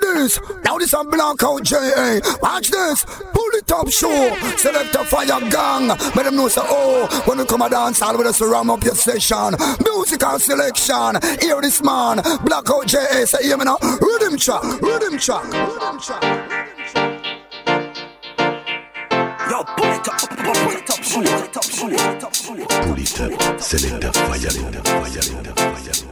hear this. Now this a blackout J.A. Watch this. Pull it up show. Select a fire gang. Let them know say, oh, when you come a dance, all with us ram up your session. Musical selection. Hear this man. Blackout J.A. Say, hear me now. Rhythm track. Rhythm track. Rhythm track. Yo, pull it up, pull it up, pull it up, pull it up, pull it up. Pull it up, select the fire, the fire, the fire, the fire.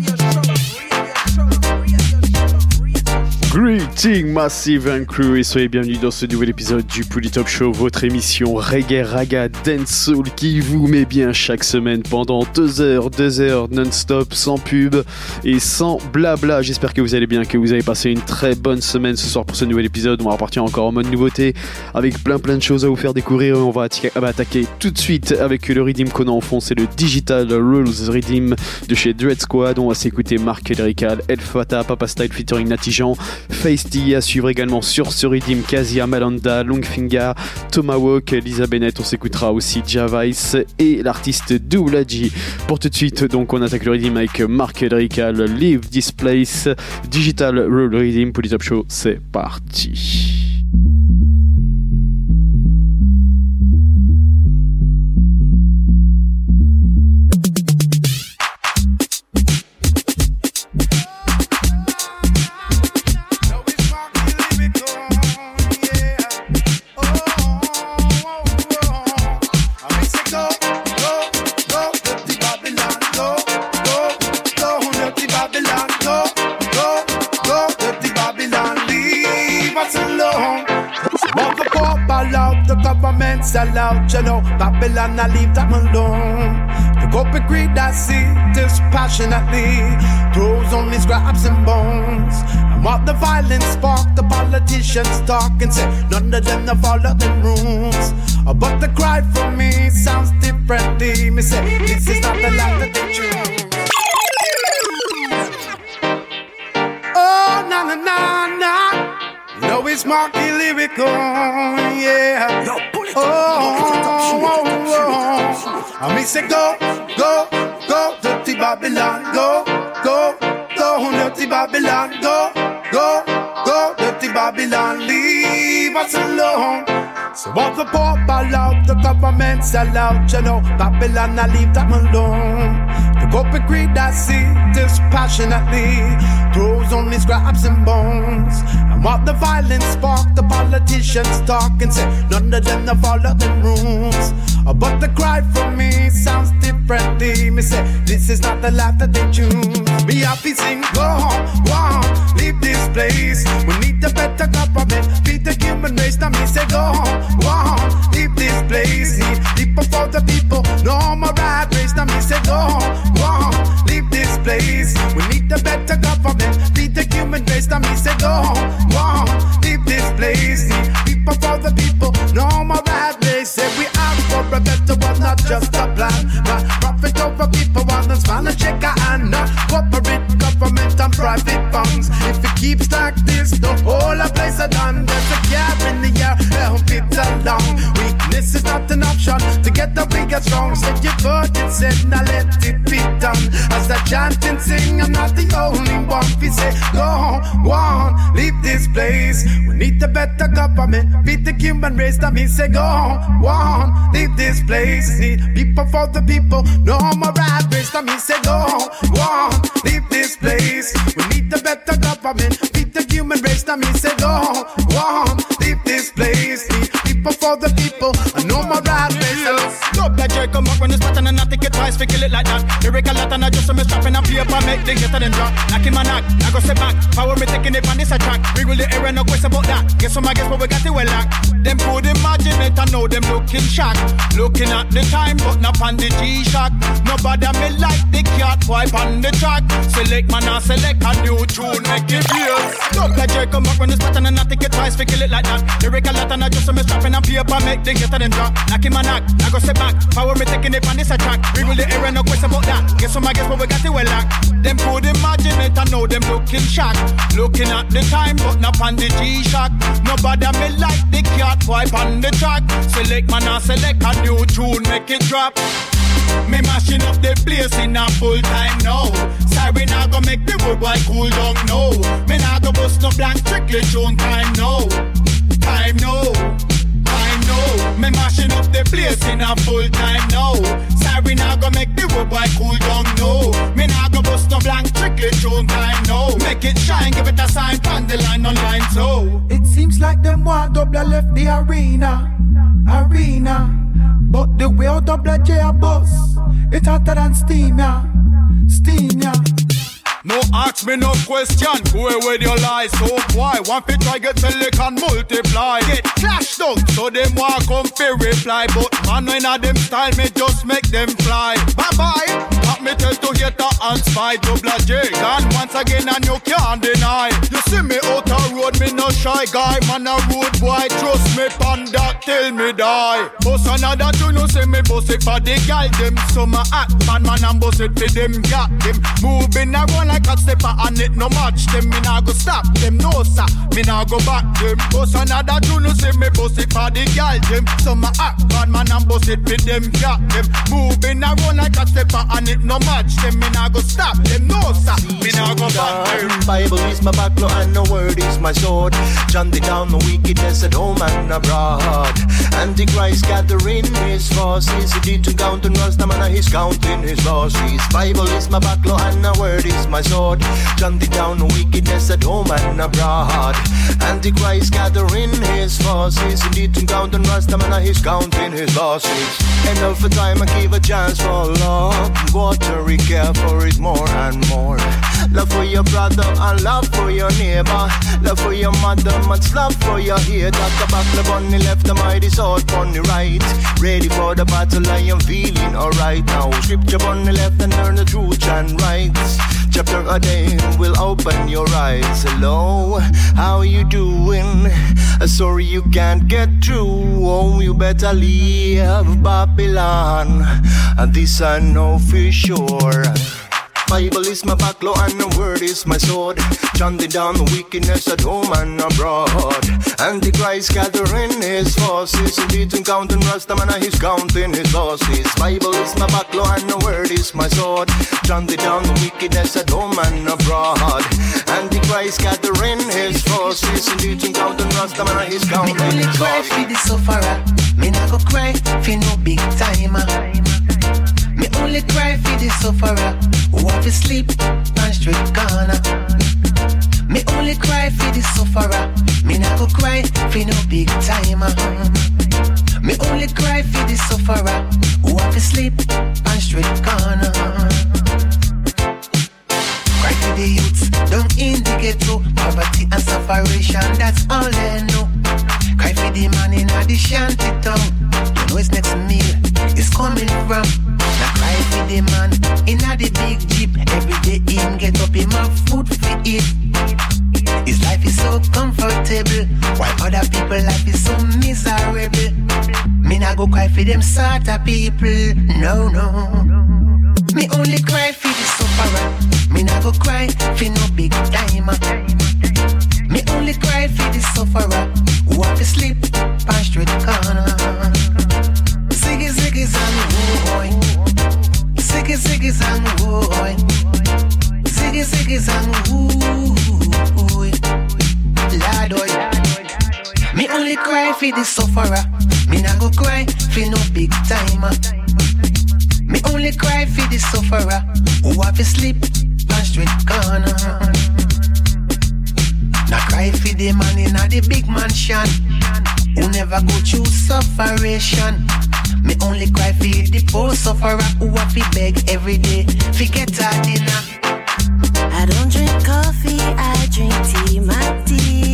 Greeting Massive and Crew et soyez bienvenus dans ce nouvel épisode du Up Show, votre émission reggae, raga, dancehall qui vous met bien chaque semaine pendant deux heures, deux heures non-stop, sans pub et sans blabla. J'espère que vous allez bien, que vous avez passé une très bonne semaine ce soir pour ce nouvel épisode. On va repartir encore en mode nouveauté avec plein plein de choses à vous faire découvrir. On va atta- attaquer tout de suite avec le Redeem qu'on a en fond, c'est le Digital Rules Redeem de chez Dread Squad. On va s'écouter Marc Lyrical, El Fata, Papa Style featuring Natijan, Face à suivre également sur ce Redeem, Kazia Malanda, Longfinger, Tomahawk, Lisa Bennett. On s'écoutera aussi Javice et l'artiste Doulaji. Pour tout de suite, donc on attaque le Redeem avec Marc Lyrical, Leave This Place, Digital Rule Redeem pour Show. C'est parti. Sell out, you know, Babylon, I leave them alone. The be greed, I see dispassionately. Throws only scraps and bones. And what the violence spark, the politicians talk and say, none of them follow them rules. Uh, But the cry from me sounds differently. Me say, this is not the life that they choose. Oh, na na na na. Know it's Marky lyrical, yeah. Oh, oh, oh. I me say go, go, go, dirty Babylon, go, go, go, dirty Babylon, go, go, go, dirty Babylon, leave us alone. So what the poor ball out, the government sell out, you know, Babylon, I leave them alone. The corporate greed I see dispassionately throws only scraps and bones. What the violence spark, the politicians talk and say, none of them follow them rules. But the cry from me sounds differently. Me say, this is not the life that they choose. Me happy sing, go on, go on, leave this place. We need a better government, feed the human race. Now me say, go on, go on, leave this place. Need people for the people, no more rat race. Now me say, go on, go on, leave place. We need a better government, feed the human race. Now me say, go go leave this place. People for the people, no more rat race. Say we are for a better one, not just a plan. But profit over people, want to smile and shake a hand. Corporate, government, and private keeps like this, the whole place are done. There's a gap in the air, help it along. Weakness is not an option. We get strong. Say you heard it said, now let it be done. As I chant and sing, I'm not the only one. We We need a better government, feed the human race. That means say, go on, on, leave this place. Need people for the people, no more rat race. That means say, go on, on, leave this place. We need a better government, feed the human race. That means say, go on, on, leave this place. Need people for the people, no more rat Jerry come up when it's pattern and I think it twice fi kill it like that. Lyrical lot and I just me strapping and paper make the getter them drop. Knock him a knock, I go step back. Power me taking it on this attack. We will the air no question about that. Guess what my guess but we got it well locked. Them could imagine it I know them looking shocked. Looking at the time but not on the G-Shock. Nobody me like the cat wipe on the track. Select man and select a new tune make it real. Dope like Jerry come up when it's pattern and I think it twice fi kill it like that. Lyrical lot and I just me strapping and paper make the getter them drop. Knock him a knock, I go step back. Power me taking it on this attack. We will the air and no question about that. Guess what my guess but we got it well locked. Them could imagine it I know them looking shocked. Looking at the time but not on the G-Shock. Nobody me like the cat wipe on the track. Select man and select a new tune make it drop. Me mashing up the place in a full time no say we now. road boy cool down no. Me nah go bust no blank strictly tune time no. Time no. No. Me mashing up the place in a full time no. Sorry nah go make the road boy cool down no. Me nah go bust no blank strictly tune time no. Make it shine, give it a sign, pan the line on line so. It seems like them want double left the arena, arena. But the way double J a bus, it hotter than steam ya, steam ya. No ask me no question, go away with your lies. So why? One fit try get tell they can multiply. Get clashed out, so them want come fi reply. But man, when a them style, me just make them fly. Bye bye. Me tell to hate and spy, double J. Gone once again and you can't deny. You see me out a road, me no shy guy. Man a road boy, trust me, panda till me die. Boss another tune, you see me boss it for the gal them. So my act, man man and boss it for them got them. Moving around like a stepper and it no match them. Me nah go stop them, no sir. Me nah go back them. Boss another tune, you see me boss it for the gal them. So my act, bad man and boss it for them got them. Moving around like a stepper and it no match them. Me nah go stop them, no sir. Me nah go back. Bible is my backbone and the word is my sword. Jotting down the wickedness at home and abroad. Antichrist gathering his forces. He did to count and Rastaman and he's counting his losses. Bible is my backbone and the word is my sword. Jotting down the wickedness at home and abroad. Antichrist gathering his forces. He did to count and Rastaman and he's counting his losses. Enough for time I give a chance for love. Water care for it more and more. Love for your brother and love for your neighbor. Love for your mother, much love for your hater. The back the left, the mighty sword on the right. Ready for the battle, I am feeling alright now. Scripture on the left and learn the truth and rights. Chapter a day will open your eyes. Hello, how you doing? Uh, Sorry you can't get through. Oh, you better leave Babylon. This I know for sure. Bible is my backlow and the word is my sword. Chanting down the wickedness at home and abroad. Antichrist gathering his forces. Indeed, counting Rastaman and he's counting his losses. Bible is my backlow and the word is my sword. Chanting down the wickedness at home and abroad. Antichrist gathering his forces. Indeed, counting Rastaman and he's Me counting only his cry losses. for the sufferer. Me not go cry for no big timer. Me only cry for the sufferer who have to sleep on street corner. Me only cry for the sufferer. Me not go cry for no big timer. Me only cry for the sufferer who have to sleep on street corner. Cry for the youths down in the ghetto, poverty and separation. That's all they know. Cry for the man in the shanty town. You know his next meal is coming from. Cry for the man in the big jeep. Every day him get up, him have food for eat. His life is so comfortable, while other people life is so miserable. Me not go cry for them sort of people. No, no. Me only cry for the sufferer. Me not go cry for no big timer. Me only cry for the sufferer who have to sleep on street corner. Ziggy ziggy zang oh boy, ziggy ziggy zang boy, ziggy ziggy zang boy. Lord, oi. Me only cry for the sufferer. Me not go cry for no big timer. Me only cry for the sufferer who have to sleep on street corner. Now cry for the man in a the big mansion who never go through sufferation. Only cry for the poor sufferer who have to beg every day to get a dinner. I don't drink coffee, I drink tea, my dear.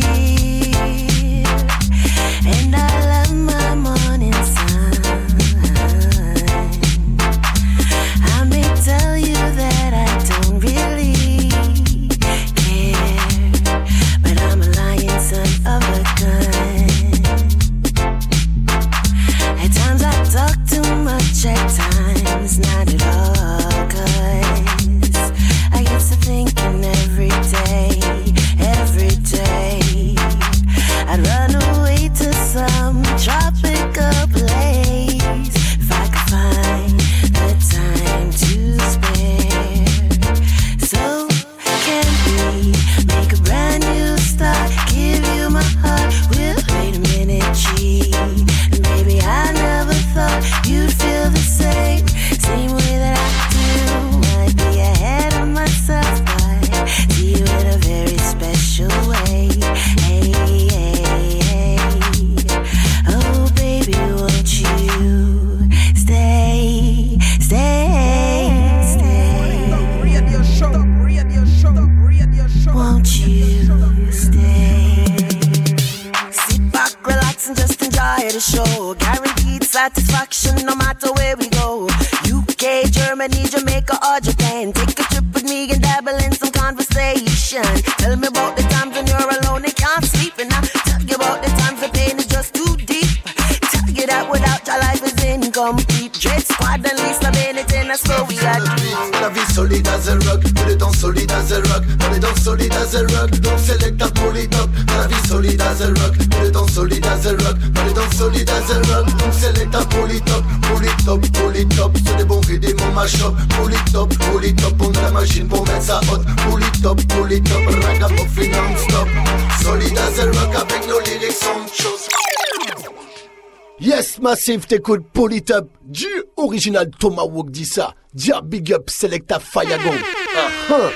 Yes, Massive, t'écoutes Polytop, du original Tomahawk dit ça. Dia Big Up Selecta Fayagon. Ah, ah.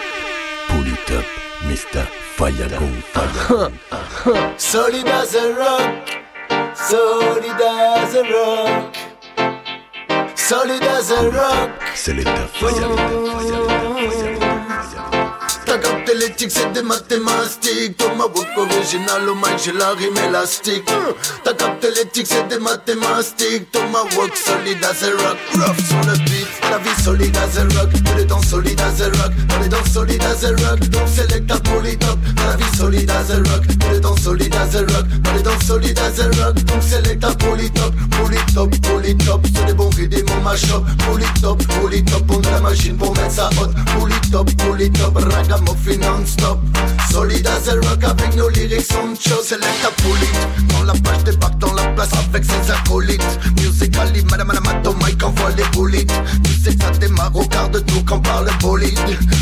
Polytop, Mr. Fayagon, Fayagon. Solid as a rock, solid as a rock, solid as a rock. Selecta Fayagon, Fayagon, Fayagon, Fayagon. L'éthique, c'est des mathématiques. Tomahawk original, au mic, j'ai la rime élastique. Ta capté l'éthique, c'est des mathématiques. Tomahawk solide as a rock, rough sur le beat. La vie solide as a rock, que les dents solides as a rock. Dans les dents solides as a rock, donc select ta polytop. La vie solide as a rock, que les dents solides as a rock. Dans les dents solides as a rock, donc select ta polytop. Polytop, polytop, c'est des bons rythmes, mon mash-up. Polytop, polytop, on a la machine pour mettre ça hot. Polytop, polytop, ragamuffin non-stop. Solide as a rock avec nos lyrics on show. Select polyte, dans la page débarque dans la place avec ses acolytes. Musically, madame, madame, à ton mic envoie les bullets. Tu sais ça démarre au quart de tour quand parle bolide.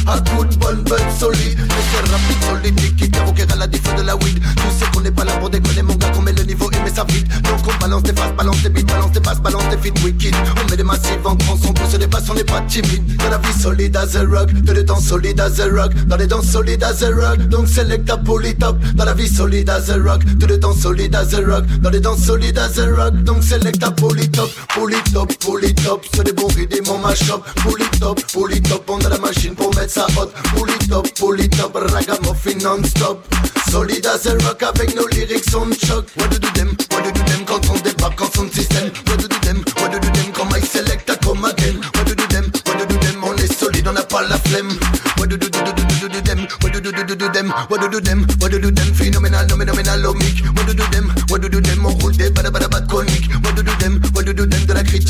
Un coup de bonne bête solide, mais c'est rapide, solide, liquide, à la défaut de la weed. Tu sais qu'on n'est pas là pour déconner, mon gars, qu'on met le niveau et met ça vite. Donc on balance des faces, balance des beats, balance des passes, balance des feats wicked. On met des massifs en grand, on pousse des passes, on n'est pas timide. Dans la vie solide as a rock, de les dents solides as a rock. Dans les dents solides as a rock, donc select ta polytop. Dans la vie solide as a rock, de les dents solides as a rock. Dans les dents solides as a rock, donc select ta polytop. Polytop, polytop, c'est des bons rythmes, mon mash-up. Polytop, polytop, on a la machine pour mettre ça hot. Polytop, polytop, ragamuffin non-stop. Solide as a rock avec nos lyrics on choc. What do do them? What do do them quand on débarque en son système? What do do them? What do do them quand my selecta come again? What do do them? What do do them? On est solide, on n'a pas la flemme. What do do do do do do them? What do do do do do them? What do do them? What do do them? Phénoménal, noménoménal, omique. What do do them? What do do them? On roule des bada bada bad coniques. What do do them?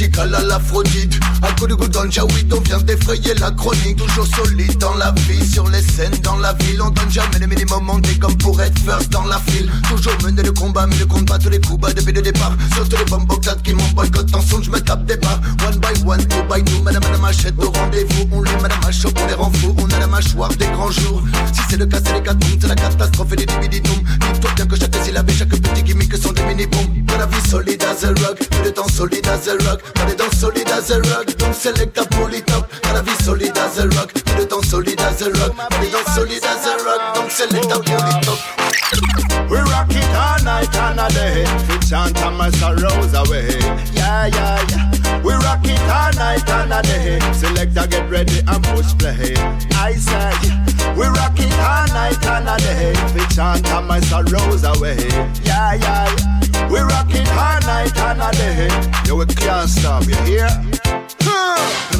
Critique à la l'Aphrodite. Un coup de goût dans le on vient défrayer la chronique. Toujours solide dans la vie, sur les scènes, dans la ville. On donne jamais le minimum, on comme pour être first dans la file. Toujours mener le combat, mais compte pas tous les coups bas depuis le départ. Surtout les bombes qui m'ont boycott en je me tape des barres. One by one, two by two, madame, madame achète au rendez-vous. On les madame à chaud, on les rend fous. On a la mâchoire des grands jours. Si c'est le cas, c'est les catombes, c'est la catastrophe et les dibiditum. Dis-toi bien que chaque syllabe et chaque petit gimmick sont des mini-bombes. Dans la vie solide as a rock, tout le temps solide as a rock. Dans les dents solides as a rock, donc select ta polytop. Dans la vie solide as a rock, tout le temps solide as a rock. Dans les dents solides as a rock, donc select ta polytop. We rock it all night and a day. We chant and my sorrows away. Yeah, yeah, yeah. We rock it all night and a day. Selector get ready and push play. I say, we rock it all night and a day. We chant and my sorrows away. Yeah, yeah, yeah. We rock it all night and a day. Yo, we can't stop, you hear?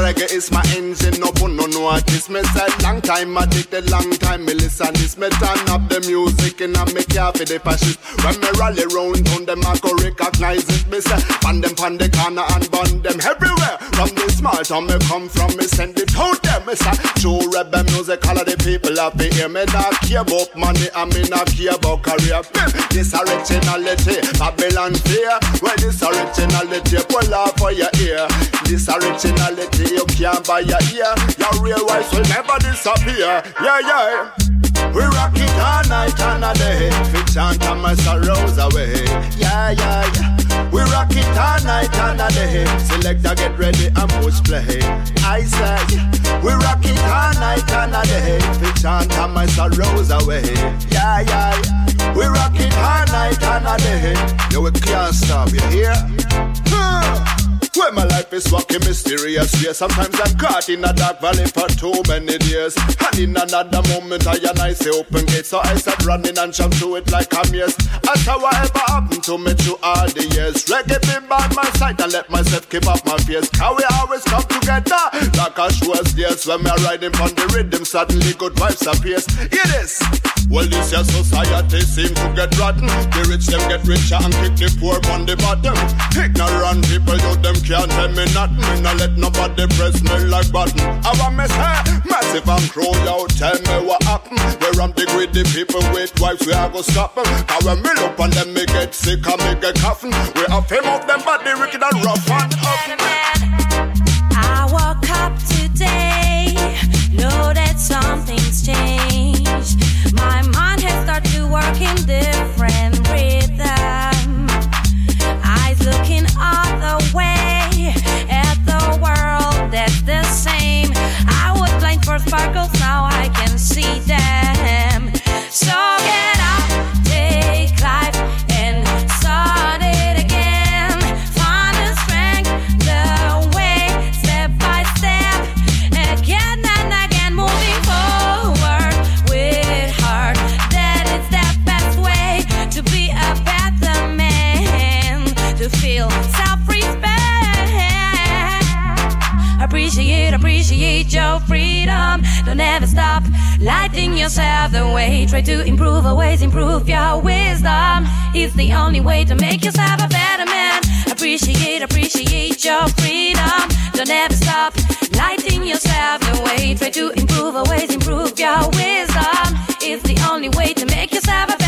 Reggae is my engine, no put no notice. Me said long time addicted, long time me listen this. Me turn up the music and I make ya for the fascist. When me rally round on them, I go recognize it. Me say, pan them pan the corner and burn them everywhere. From the small town me come from, me send it out them. Me say, true rebel music, all of the people have to hear me. Not care about money, and me not care about career. This originality, Babylon fear. Well, this originality, pull off for your ear. This originality, you can't buy your ear. Your real voice will never disappear. Yeah, yeah. We rock it all night and a day. We chant and my sorrows away. Yeah, yeah, yeah. We rock it all night and a day. Selector get ready and push play. I say, we rock it all night and a day. We chant and my sorrows away. Yeah, yeah, yeah. We rock it all night and a day. Yo, we can't stop, you hear? Huh. When my life is walking mysterious way. Sometimes I'm caught in a dark valley for too many years. And in another moment, I and I see open gate. So I start running and jump to it like I'm yes. How whatever happened to me through all the years. Reggae be by my side and let myself keep up my face. How we always come together. Like a was days when me riding on the rhythm. Suddenly good vibes appears. Hear this. Well, this your society seem to get rotten. The rich them get richer and kick the poor on the bottom. Ignorant people, you them can't tell me nothing. Me no let nobody press me like button. I want me say, massive and crow out, tell me what happened. Where I'm the greedy people with wives, we are go stop them. Cause when me look on them, me get sick and me get coughing. We have him of them body wicked and rough and up. I woke up today, know that something's changed. Sparkles, now I can see them. So freedom. Don't ever stop lighting yourself the way. Try to improve, always improve your wisdom. It's the only way to make yourself a better man. Appreciate, appreciate your freedom. Don't ever stop lighting yourself the way. Try to improve, always improve your wisdom. It's the only way to make yourself a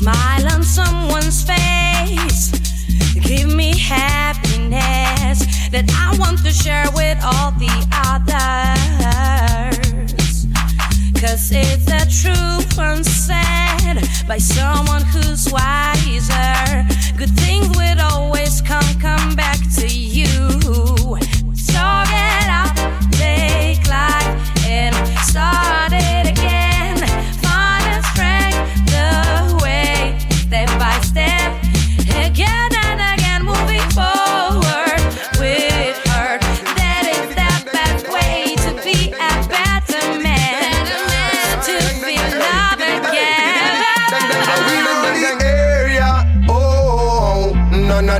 Smile on someone's face. Give me happiness that I want to share with all the others. Cause it's the truth unsaid by someone who's wiser. Good things will always come, come back to you. So get up, take life, and start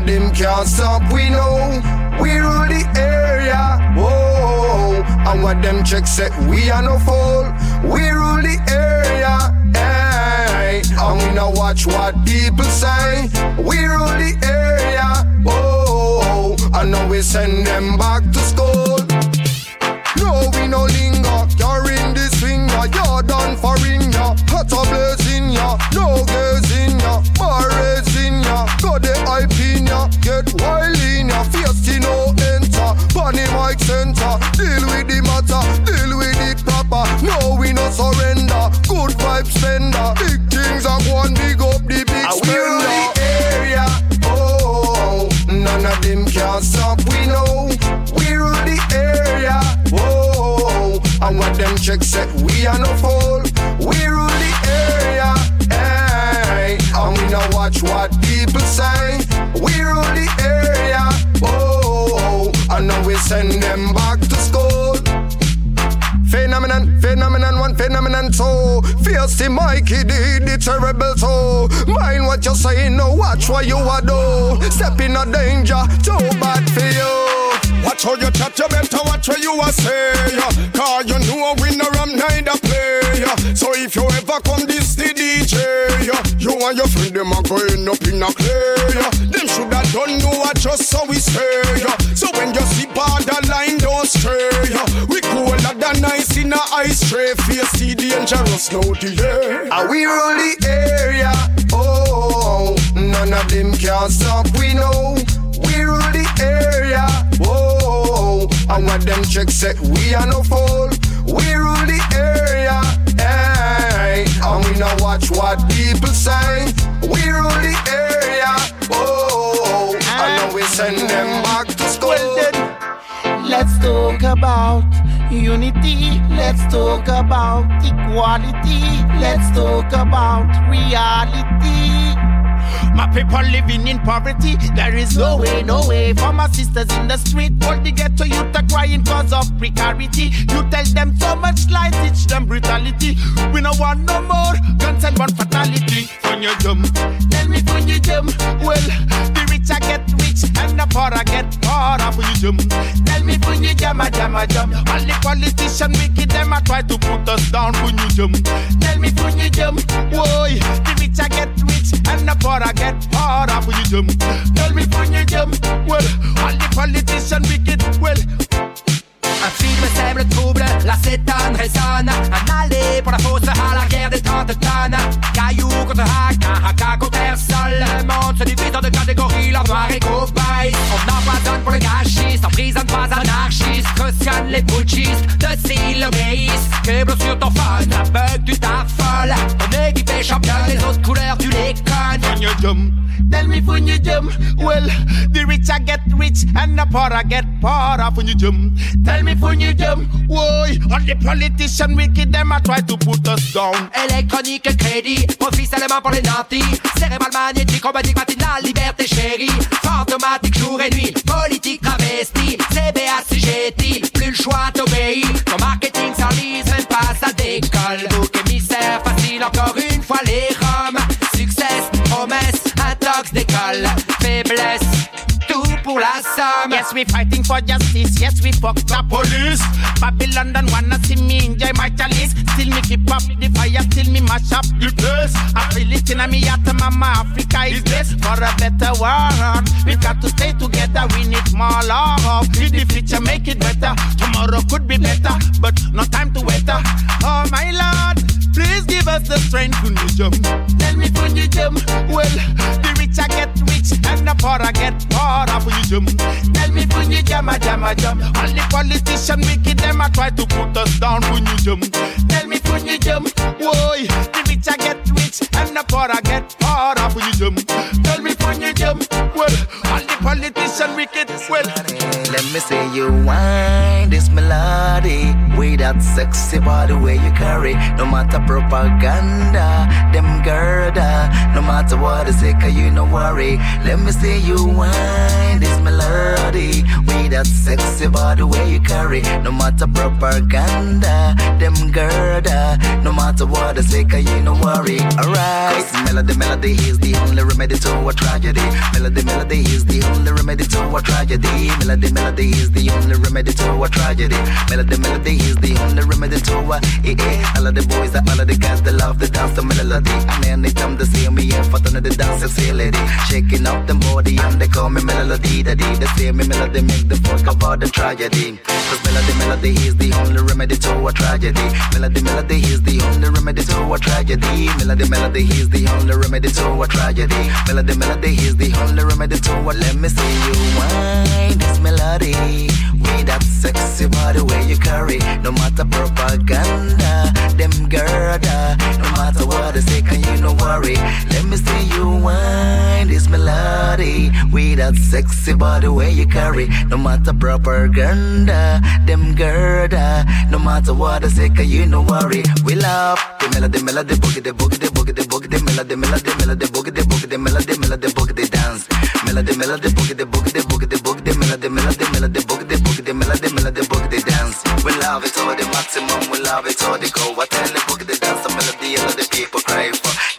of them can't stop. We know we rule the area, oh, and what them checks say we are no fool. We rule the area, hey, and we now watch what people say. We rule the area, oh, and now we send them back to school. No, we no linger, carrying finger, you're done for ring ya, hot a blazing ya, no in ya, barrels in ya, go the hype in ya, get wild in ya, feisty no enter, bunny mic center, deal with the matter, deal with it proper, checks say we are no fool, we rule the area, hey, and we now watch what people say, we rule the area, oh, and now we send them back to school. Phenomenon, phenomenon, one phenomenon two. Fierce Mikey did the terrible two. Mind what you're saying, no watch what you are do. Step in a danger, too bad for you. Watch how you chat, you better watch what you a say. Cause you know winner I'm neither play. So if you ever come this the DJ, you and your friend them are going up in a clay. Them should have done know what just so we say. So when you see borderline, don't stray. We cooler than ice in a ice tray. Face the dangerous, no delay. And we rule the area, oh, none of them can stop, we know. We rule the area, and what them checks say, we are no fool. We rule the area, hey, and we now watch what people say. We rule the area, oh, and now we send them back to school. Let's talk about unity. Let's talk about equality. Let's talk about reality. My people living in poverty. There is no way, no way for my sisters in the street. All the ghetto youth are crying cause of precarity. You tell them so much lies, teach them brutality. We no want no more guns and one fatality. When you jump, tell me when you jump. Well, the rich I get rich and the poor I get poorer. When you jump, tell me when you jump, I I. All the politicians wicked them I try to put us down. When tell me when you the rich I get rich and the poor I get poorer. When you jump, tell me when you jump. Well, all the politicians wicked. Well. Un film sème le trouble, la cétane résonne. Un aller pour la fosse à la guerre des 30 tonnes. Caillou contre hack, un haka contre sol Le monde se divise en deux catégories, l'or noir et cobaye On empoisonne pour le gâchiste, emprisonne pas anarchiste. Cautionne les putschistes, de s'ils obéissent. Câble sur ton phone, la bug tu t'affoles Ton équipe est championne, les autres couleurs tu les tell me when you jump. Well, the rich I get rich and the poor I get poorer. When you jump. Tell me when you jump. Why? All the politicians wicked them I try to put us down. Électronique, crédit, profit seulement pour les nantis Cérébral magnétique, robotique, matinale, liberté chérie Fantomatique, jour et nuit, politique travestie CBA, CGT, plus le choix t'obéis Ton marketing s'enlise, même pas ça décolle Bouc émissaire, facile encore une fois les roms Succès, promesse, intox décolle Faiblesse, tout pour la Yes, we fighting for justice. Yes, we fuck the police. Babylon don't wanna see me enjoy my chalice. Still me keep up the fire, still me mash up the place. I feel it in me heart, mama. Africa is blessed for a better world. We got to stay together. We need more love. In the future, make it better. Tomorrow could be better, but no time to wait. Oh my Lord, please give us the strength when you jump. Tell me when you jump. Well, the rich I get rich and the poor I get poorer when you jump. Tell me when you jump, I jump, I jump. All the politicians wicked them I try to put us down when you jump. Tell me when you jump. Why? The rich I get rich and the poor I get poorer when you jump. Tell me when you jump. Well, all the politicians wicked. Well, Let me see you whine this melody with that sexy body where you carry. No matter propaganda, them girda. No matter what they say, cause you no worry. Let me see you whine this melody with that sexy body where you carry. No matter propaganda, them girda. No matter what they say, cause you no worry. Alright, melody, melody is the only remedy to a tragedy. Melody, melody is the only remedy to a tragedy. Melody, melody is the only remedy to a tragedy. Melody, melody is the only remedy to a eh eh. All of the boys, all of the guys, they love the dance to melody. And anytime they see me, yeah, for the dance facility, shaking up the body and they call me melody. Daddy, they say me melody make them fuck about the tragedy. Cause melody, melody is the only remedy to a tragedy. Melody, melody is the only remedy to a tragedy. Melody, melody is the only remedy to a tragedy. Melody, melody is the only remedy to a. Let me see you whine this melody with that sexy body where you carry. No matter propaganda, them girda. No matter what they say, can you no worry? Let me see you whine this melody with that sexy body where you carry. No matter propaganda, them girda. No matter what they say, can you no worry? We love the melody, melody, boogie, the boogie, the boogie, the boogie, the melody, melody, melody, boogie, the boogie, the melody, melody, boogie, the dance. Melody, melody, boogie, the boogie, the boogie, the boogie, the melody, melody, melody, boogie, dance. We love it all the maximum, we love it all the go. I tell the boogie, the dance, the melody, all the people cry for.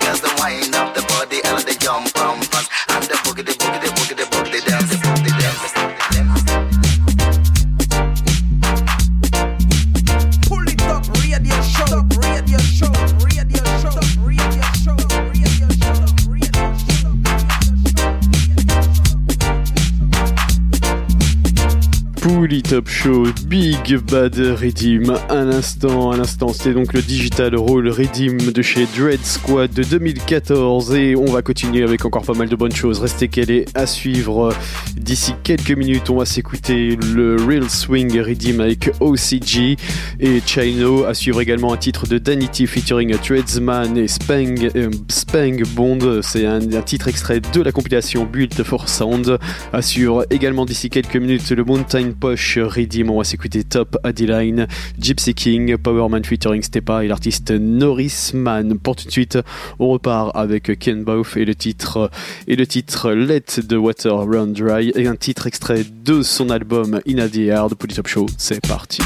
Top Show, Big Bad Redeem. Un instant, un instant, c'était donc le Digital Roll Redeem de chez Dread Squad de 2014 et on va continuer avec encore pas mal de bonnes choses. Restez calés à suivre D'ici quelques minutes, on va s'écouter le Real Swing Redeem avec OCG et Chino. À suivre également un titre de Danity featuring Tradesman et Spang, euh, Spang Bond. C'est un, titre extrait de la compilation Built for Sound. À suivre également d'ici quelques minutes le Mountain Posh Redeem. On va s'écouter Top Adeline, Gypsy King, Powerman featuring Stepa et l'artiste Norris Man. Pour tout de suite, on repart avec Ken Both et le titre et le titre Let the Water Run Dry et un titre extrait de son album In the Air de Polytop Show. C'est parti.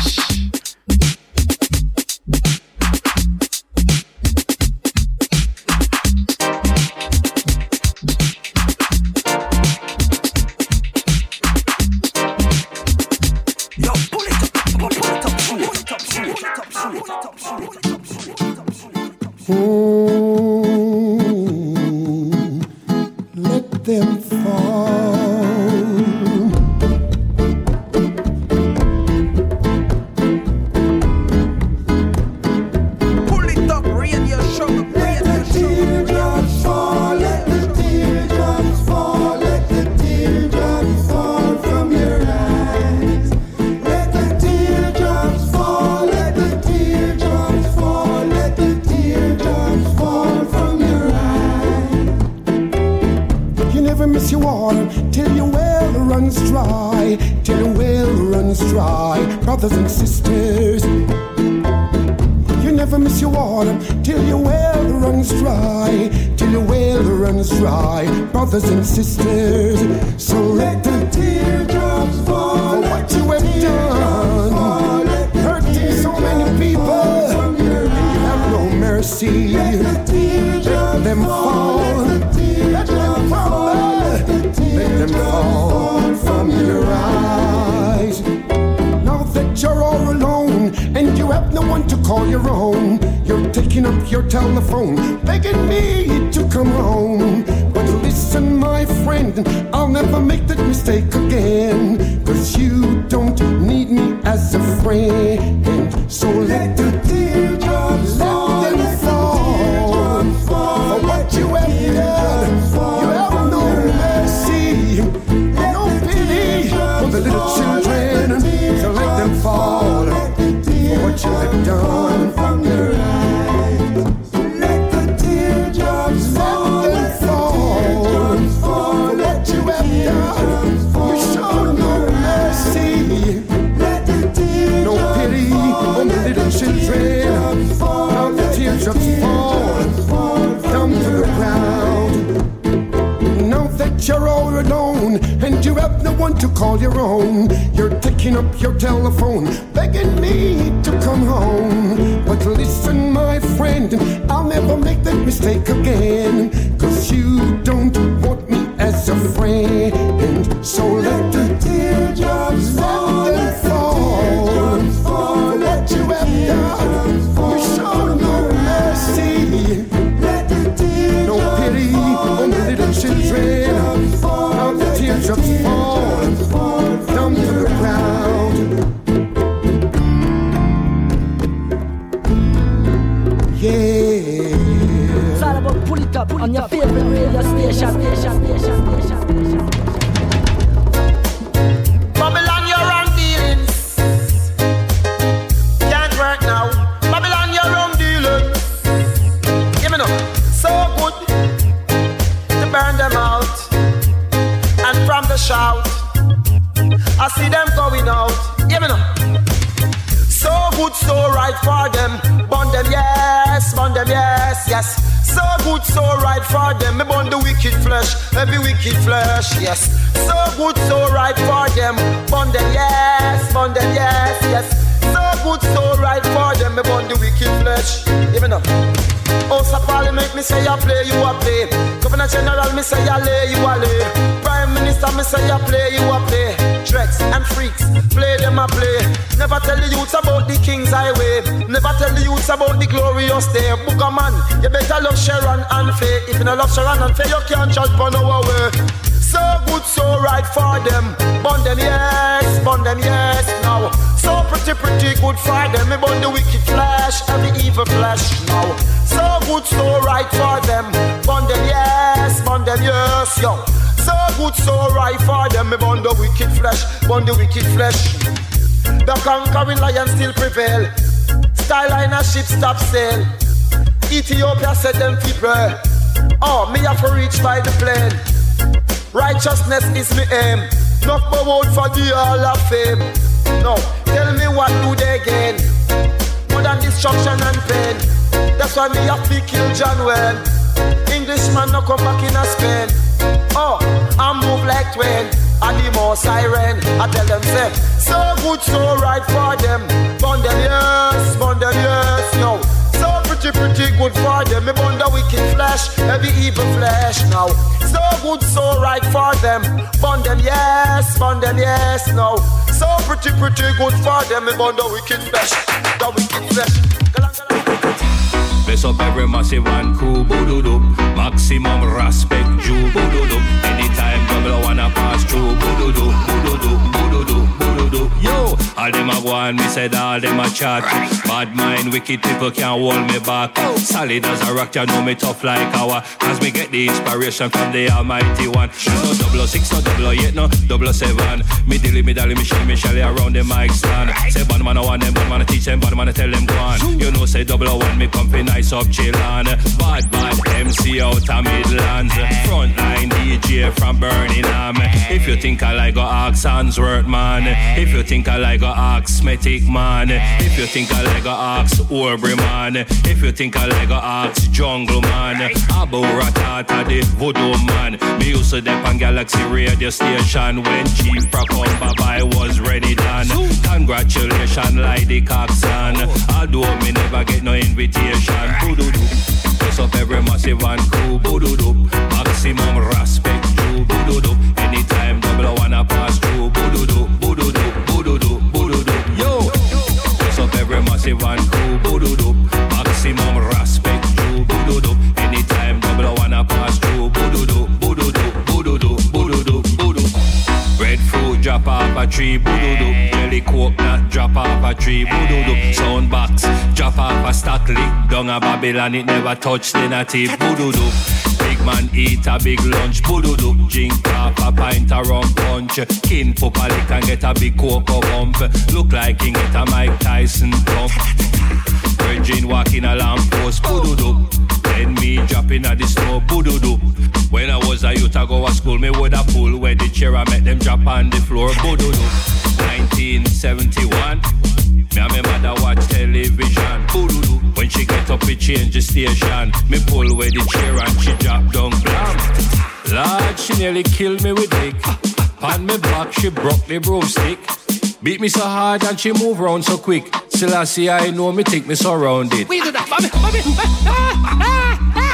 You never miss your water till your well runs dry. Till your well runs dry, brothers and sisters. You never miss your water till your well runs dry. Till your well runs dry, brothers and sisters. So let the teardrops fall. For what you have done, hurting so many people, and you have no mercy. Let the them fall. Let them fall. Them fall from your eyes. Now that you're all alone and you have no one to call your own, you're taking up your telephone, begging me to come home. But listen, my friend, I'll never make that mistake again. Cause you don't need me as a friend. So let the teardrops to the ground No think you're all alone And you have the one to call your own, you're taking up your telephone, begging me to come home. But listen, my friend, I'll never make that mistake again. Cause you don't want me as a friend. So let the teardrops fall. Them fall. Up on your favorite radio station. station, station, station, wicked flesh, every wicked flesh, yes. So good, so right for them. Bond them, yes, bond them, yes, yes. So good, so right for them. Bond the wicked flesh. Even up. House of Parliament, me say I play, you a play. Governor General, me say I lay, you a lay. Prime Minister, me say I play, you a play. Drex and freaks, play them a play. Never tell the youths about the King's Highway. Never tell the youths about the glorious day. Book man, you better love Sharon and Faye. If you don't love Sharon and Faye, you can't judge on our way. Good, so right for them. Bond them, yes, bond them, yes. Now, so pretty, pretty good for them. Me bond the wicked flesh, every evil flesh. Now, so good, so right for them. Bond them, yes, bond them, yes, yo. So good, so right for them. Me burn the wicked flesh, burn the wicked flesh. The conquering lion still prevail. Skyline a ship stop sail. Ethiopia said them pray. Oh, me have to reach by the plane. Righteousness is me aim. Not forward for the hall of fame. No, tell me what do they gain? More than destruction and pain. That's why me have to kill John Wayne. Englishman no come back in a Spain. Oh, I move like the more siren, I tell them say, so good, so right for them. Burn them yes, burn yes, pretty, pretty good for them. Me burn the wicked flesh, every evil flesh now. So good, so right for them. Burn them yes, burn them yes, no. So pretty, pretty good for them. Me burn the wicked flesh, the wicked flesh. Bless up every massive and cool boo Maximum respect, Jew boo Anytime double wanna pass through boo doo all them a go me said all them a chat. Bad mind, wicked people can't hold me back. Solid as a rock, you know me tough like our. Cause me get the inspiration from the Almighty One. No double oh six, no double oh eight, no double oh seven. Me dilly, me dally, me shelly, me shelly around the mic stand. Say bad man, I want them, bad man, I teach them, bad man, I tell them go on. You know, say double one, me come fi nice up chillin'. Bad bad MC out of Midlands. Frontline DJ from Birmingham. If you think I like go ask Handsworth, man. If you think I like go ask Smethwick, man. If you think I like go ask man. If you think I like go ask Jungle, man. Abu Ratata, the voodoo man. Me used to dep on Galaxy radio station when Chief Procom Bye was ready done. Congratulations, Lady Coxon. Although me never get no invitation. Boo-doo-doo. Press up every massive and cool. Boo-doo-doo. Maximum respect, you. Boo-doo-doo. Anytime double wanna pass through. Boo-doo-doo. Boo-doo-doo. Boo-doo-doo. Cool. Boo-doo-doo. Maximum respect, you. Boo-doo-doo. Anytime wanna pass through. Boo-doo-doo. Boo-doo-doo. Boo-doo-doo. Boo-doo-doo. Boo-doo. Red fruit drop off a tree, boo-doo-doo. Jelly coconut drop off a tree, boo-doo-doo. Sound box drop off a stock lick. Down a Babylon, it never touched in a teeth, boo-doo-doo. Man eat a big lunch, boo-doo-doo. Drink half a pint of rum punch. Kin pop a lick and get a big cocoa bump. Look like he get a Mike Tyson bump. Virgin walking a lamppost, boo-doo-doo. Then me dropping at the snow, boo-doo-doo. When I was a youth, I go to school, me with a pull where the chair I met them drop on the floor, boo-doo-doo. 1971, me and my mother watch television. When she get up, we change the station. Me pull away the chair and she drop down, blam. Lord, she nearly killed me with dick. On me back, she broke the broomstick. Beat me so hard and she move round so quick. Still I see I know me think me surrounded. We do that, Bobby, Bobby. Ah, ah, ah,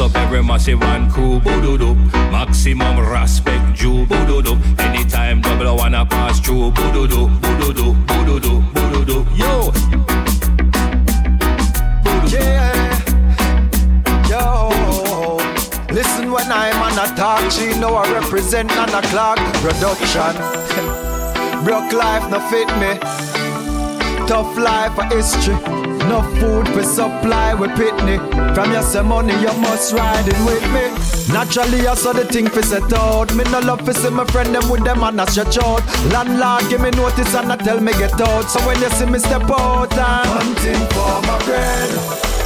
up every massive and cool boo-doo-doo. Maximum respect, Jew boo-doo-doo. Anytime wanna pass through boo-doo-doo, boo-doo-doo, boo-doo-doo, boo-doo-doo. Yo, Yeah, yo. Listen when I'm on a talk, she know I represent on a clock production. Broke life no fit me. Tough life for history. No food for supply with pitney. From your some money, you must ride it with me. Naturally, I saw the thing for set out. Me no love for see my friend them with them and I stretch out. Landlord give me notice and I tell me get out. So when you see me step out, I'm hunting for my bread.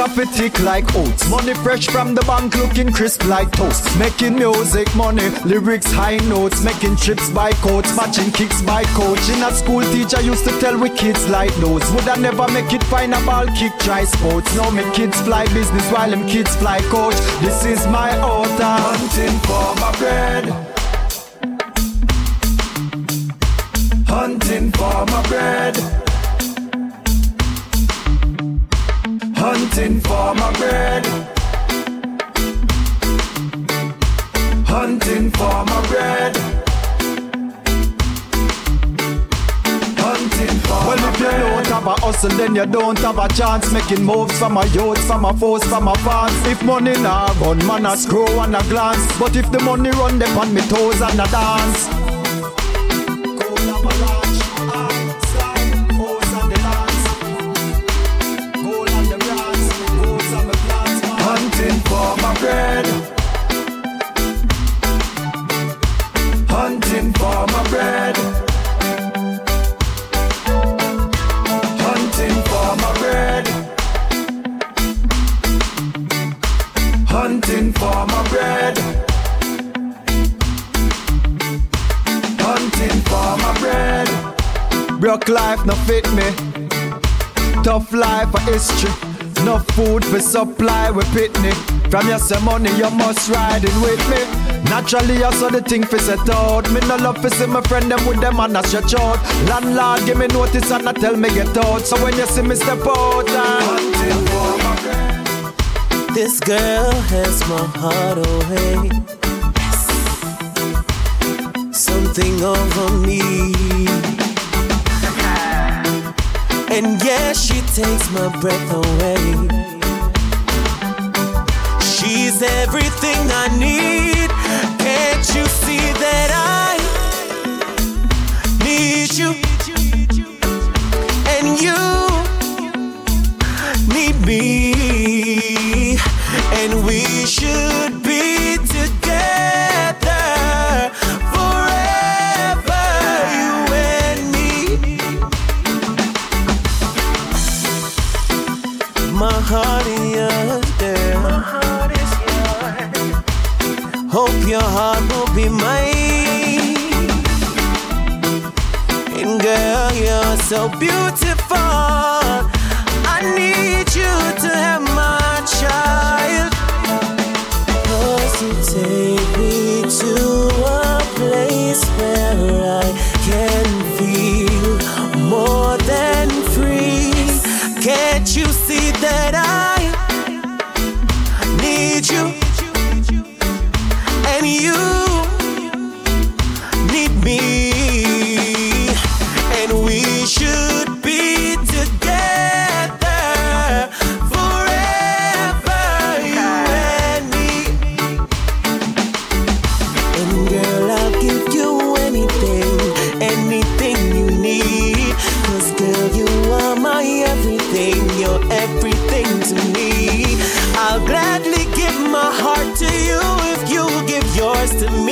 Up a tick like oats. Money fresh from the bank looking crisp like toast. Making music money, lyrics high notes. Making trips by coats, matching kicks by coach. In a school teacher used to tell we kids like those. Would I never make it find a ball kick, try sports. Now me kids fly business while them kids fly coach. This is my order. Hunting for my bread. Hunting for my bread. Hunting for my bread. Hunting for my bread. Well, if you don't have a hustle, then you don't have a chance. Making moves from a youth, from a force, from a fans. If money nah run, man a scroll and a glance. But if the money run, they on me toes and a dance. Broke life no fit me. Tough life a history. No food for supply we pitney. From your say money you must ride riding with me. Naturally I saw the thing for set out. Me no love for see my friend them with them and I stretch out. Landlord give me notice and I tell me get out. So when you see me step out, for. This girl has my heart oh, away. Something over me. And yeah, she takes my breath away. She's everything I need. Can't you see that I need you? And you need me. And we should mine. And girl, you're so beautiful. To me.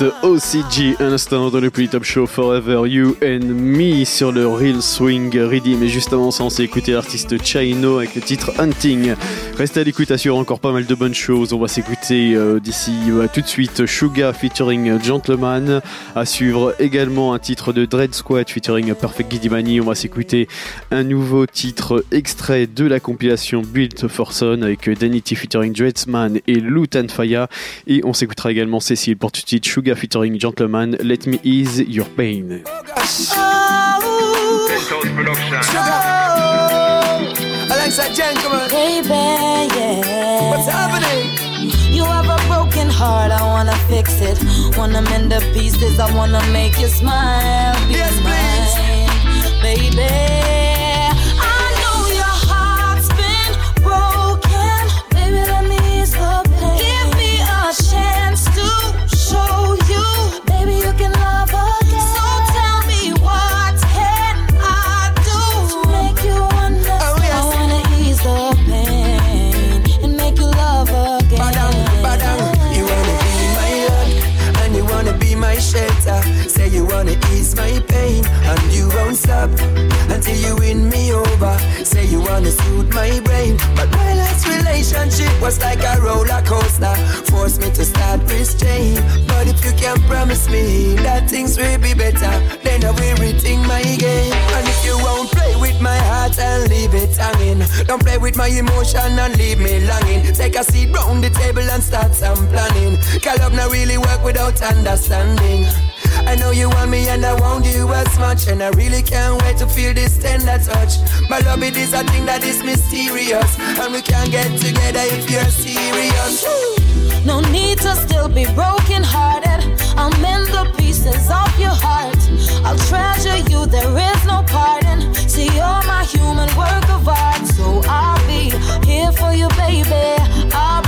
OCG, un instant dans le plus top show Forever You and Me sur le Real Swing Redeem. Et juste avant ça, on s'est écouté l'artiste Chino avec le titre Hunting. Restez à l'écoute, assure encore pas mal de bonnes choses. On va s'écouter euh, d'ici euh, tout de suite Suga featuring Gentleman. À suivre également un titre de Dread Squad featuring Perfect Gidimani. On va s'écouter un nouveau titre extrait de la compilation Built for Son avec Danity featuring Dreadsman et Lutan Faya. Et on s'écoutera également Cécile pour tout de suite Suga featuring Gentleman. Let me ease your pain. Alongside gentlemen. Baby, yeah. What's happening? You have a broken heart, I wanna fix it. Wanna mend the pieces, I wanna make you smile. Be yes, mine, baby. stop until you win me over. Say you wanna suit my brain, but my last relationship was like a roller coaster. Forced me to start restraining. But if you can promise me that things will be better, then I will rethink my game. And if you won't play with my heart and leave it hanging, don't play with my emotion and leave me longing. Take a seat round the table and start some planning. Call love not really work without understanding. I know you want me and I want you as much. And I really can't wait to feel this tender touch. My love, it is a thing that is mysterious. And we can get together if you're serious. No need to still be broken hearted. I'll mend the pieces of your heart. I'll treasure you, there is no pardon. See, you're my human work of art. So I'll be here for you, baby. I'll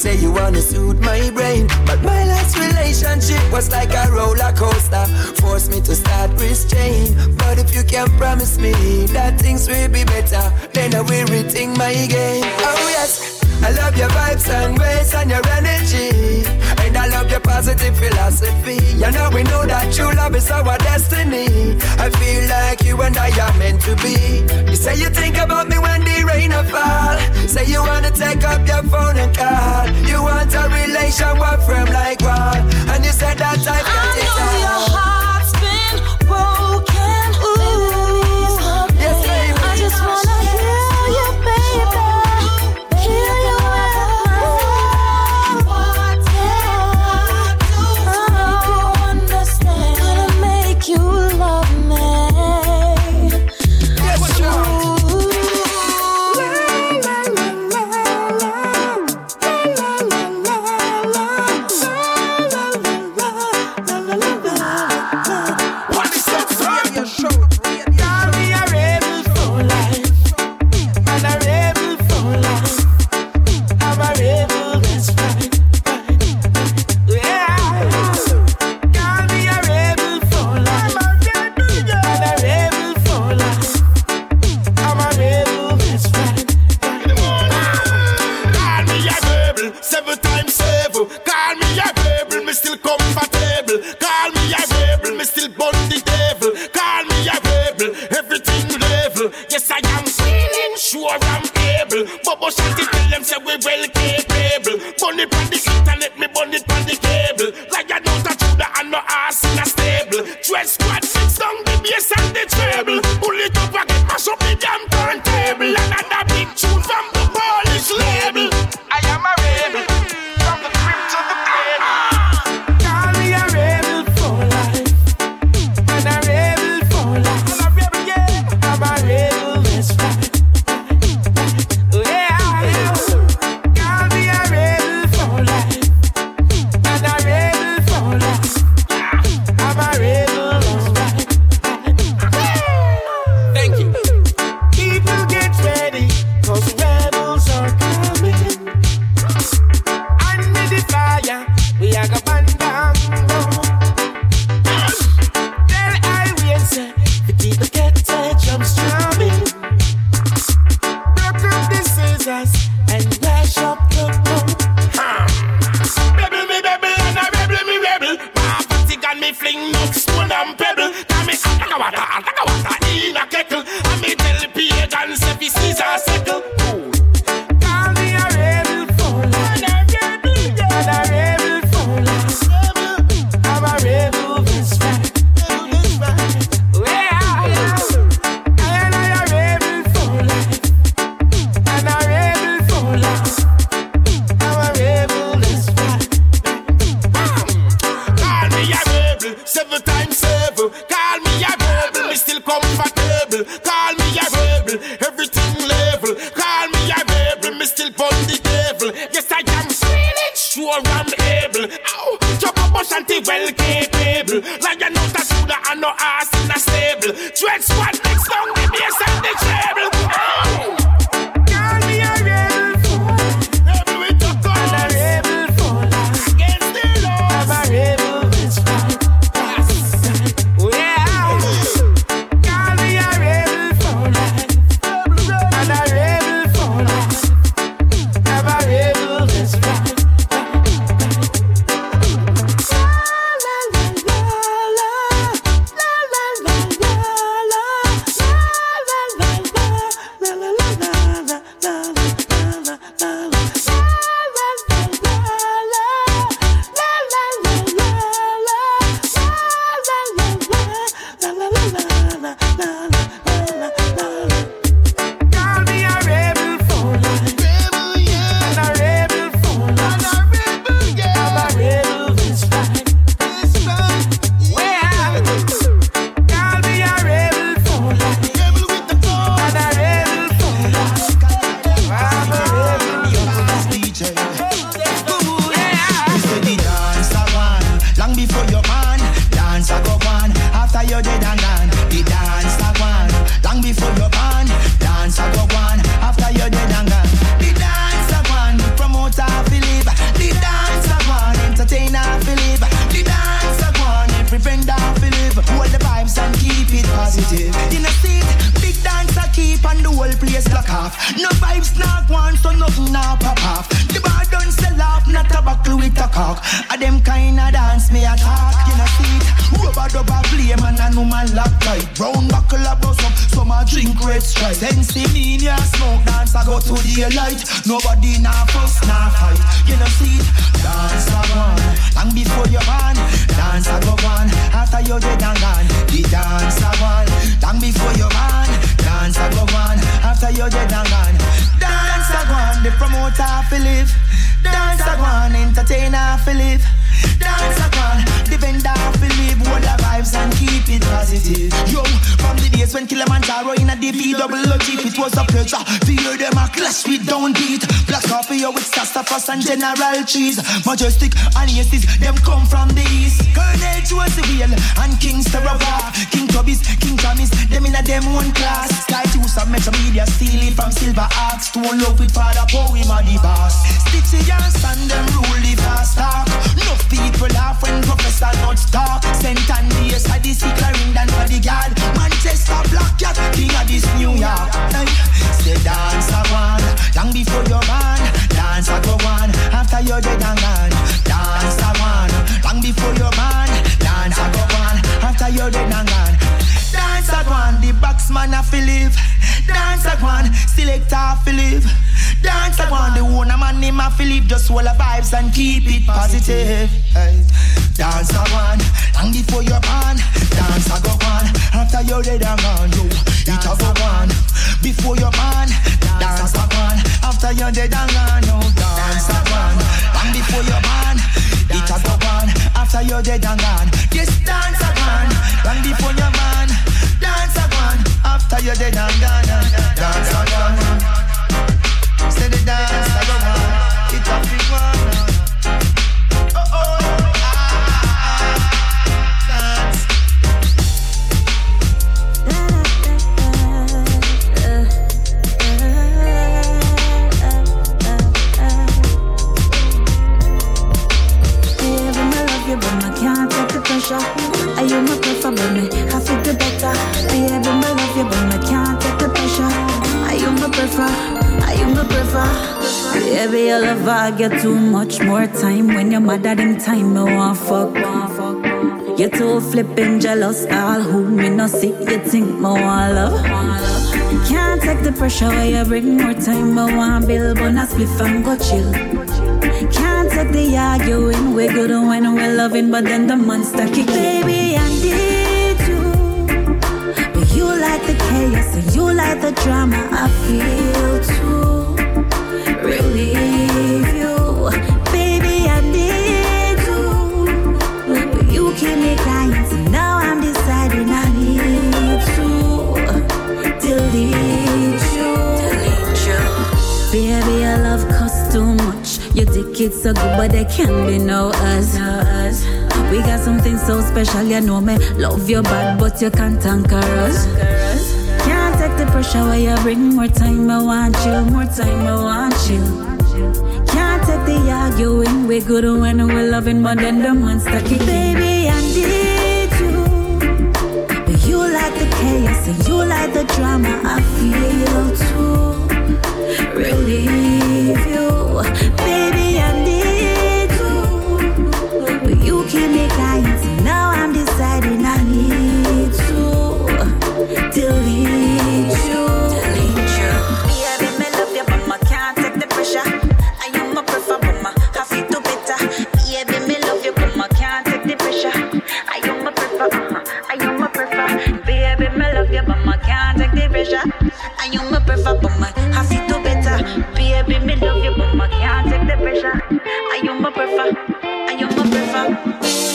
say you wanna soothe my brain. But my last relationship was like a roller coaster. Forced me to start restrain. But if you can promise me that things will be better, then I will rethink my game. Oh yes, I love your vibes and ways and your energy. And I love your positive philosophy. You know we know that true love is our destiny. I feel like you and I are meant to be. You say you think about Say you wanna take up your phone and call. You want a relation, one frame like one. And you said that I can't. I your heart. time I want Bill, but not spliff and go chill. Can't take the arguing, we're good when we're loving, but then the monster kick. Baby, I need you. But you like the chaos, and you like the drama, I feel too. Relieve kids so good, but there can be no us. No us. We got something so special, you know me. Love your bad, but you can't conquer us. Can't take the pressure where you bring more time. I want you, more time. I want you. Can't take the arguing. We're good when we're loving, but then the monster stuck. Baby, I need you. But you like the chaos and you like the drama. I feel too. Relieve you.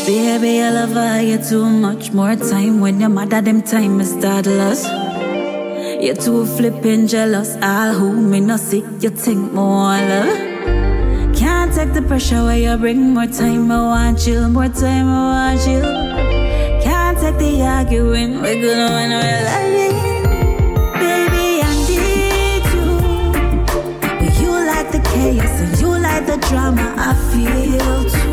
Baby, I love you too much more time. When your mother at them time is toddlers. You're too flippin' jealous. I'll who me no see, you think more love. Can't take the pressure where you bring more time. I want you, more time, I want you. Can't take the arguing, we're gonna win, we're loving. Baby, I need you. You like the chaos and you like the drama, I feel too.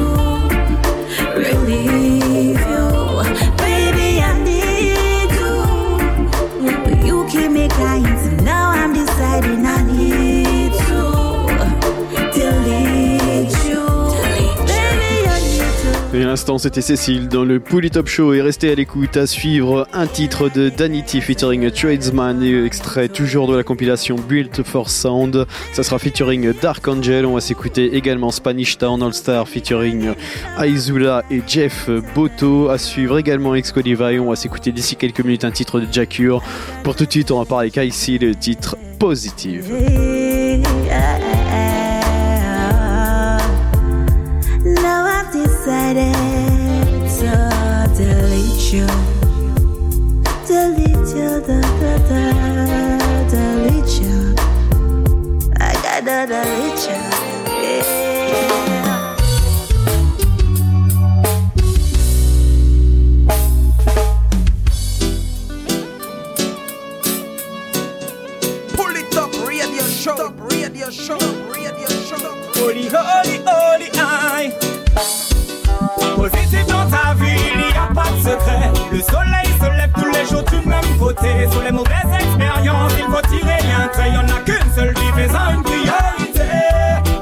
L'instant, c'était Cécile dans le Pouli Top Show et restez à l'écoute à suivre un titre de Danity featuring Tradesman et extrait toujours de la compilation Built for Sound. Ça sera featuring Dark Angel. On va s'écouter également Spanish Town All Star featuring Aizula et Jeff Boto. À suivre également Exco Levi. On va s'écouter d'ici quelques minutes un titre de Jacure. Pour tout de suite, on va parler avec ici le titre Positive. You. Delete da, da, da, delete you. I gotta delete you. Yeah. Pull it up, radio show, radio show, radio show. Holy, holy, holy, aïe. Positif dans ta vie, il n'y a pas de secret. Tous du même côté. Sur les mauvaises expériences, il faut tirer un trait. Il n'y en a qu'une seule vie, faisant une priorité.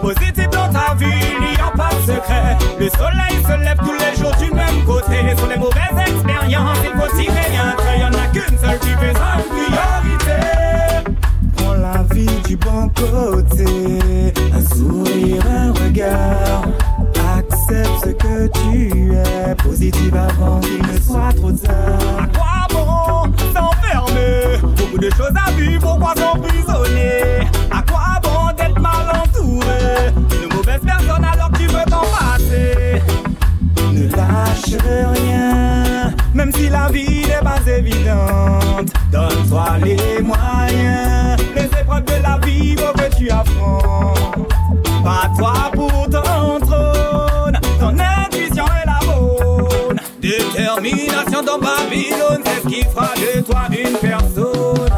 Positif dans ta vie, il n'y a pas de secret. Le soleil se lève tous les jours du même côté. Sur les mauvaises expériences, il faut tirer un trait. Il n'y en a qu'une seule vie, faisant une priorité. Prends la vie du bon côté, les moyens. Les épreuves de la vie que tu affrontes Pas toi pour ton trône Ton intuition est la bonne. Détermination dans Babylone C'est ce qui fera de toi une personne.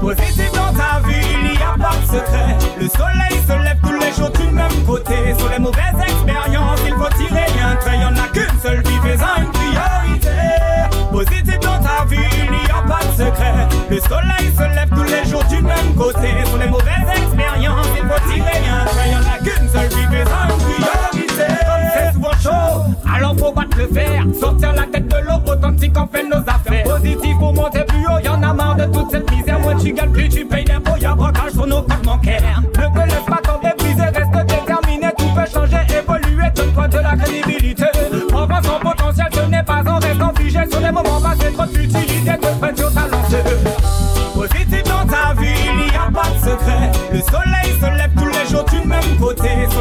Positif dans ta vie, il n'y a pas de secret. Le soleil se lève tous les jours du même côté. Sur les se lève tous les jours du même côté. Sur les mauvaises expériences, il faut tirer un trait. Il n'y en a qu'une seule vie, faisant une priorité Comme c'est souvent chaud, alors faut pas te le faire Sortir la tête de l'eau, authentique en fait nos affaires. Positif pour monter plus haut, y'en a marre de toute cette misère. Moins tu gagnes, plus tu payes d'impôts, y'a braquage sur nos comptes bancaires. Ne te laisse pas tomber, briser, reste déterminé. Tout peut changer, évoluer, donne-toi de la crédibilité. Progrès son potentiel, ce n'est pas en restant figé Sur les moments passés,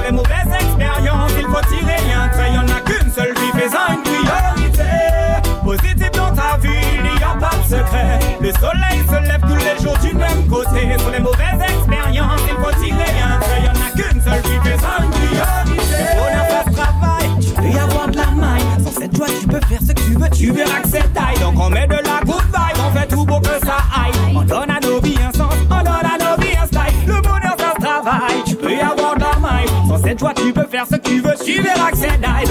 Les mauvaises expériences, il faut tirer un trait Y'en a qu'une seule vie, faisant une priorité. Positif dans ta vie, il n'y a pas de secret. Le soleil se lève tous les jours du même côté Sur les Joie, tu peux faire ce que tu veux, tu verras que c'est taille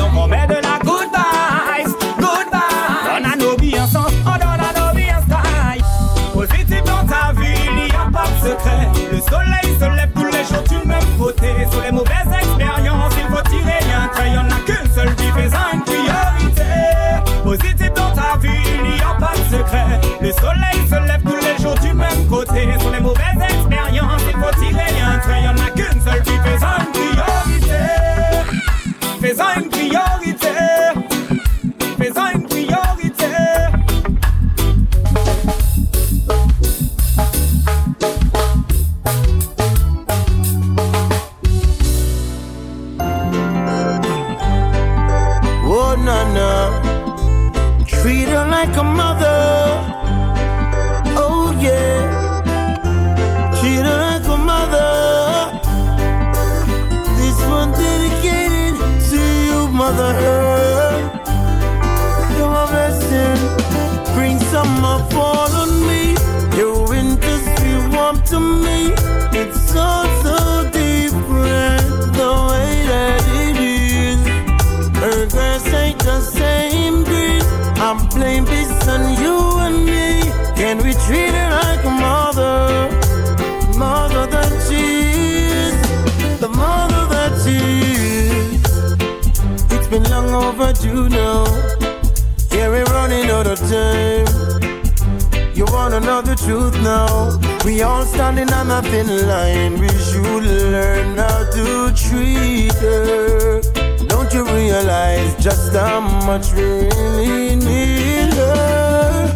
realize just how much we really need her?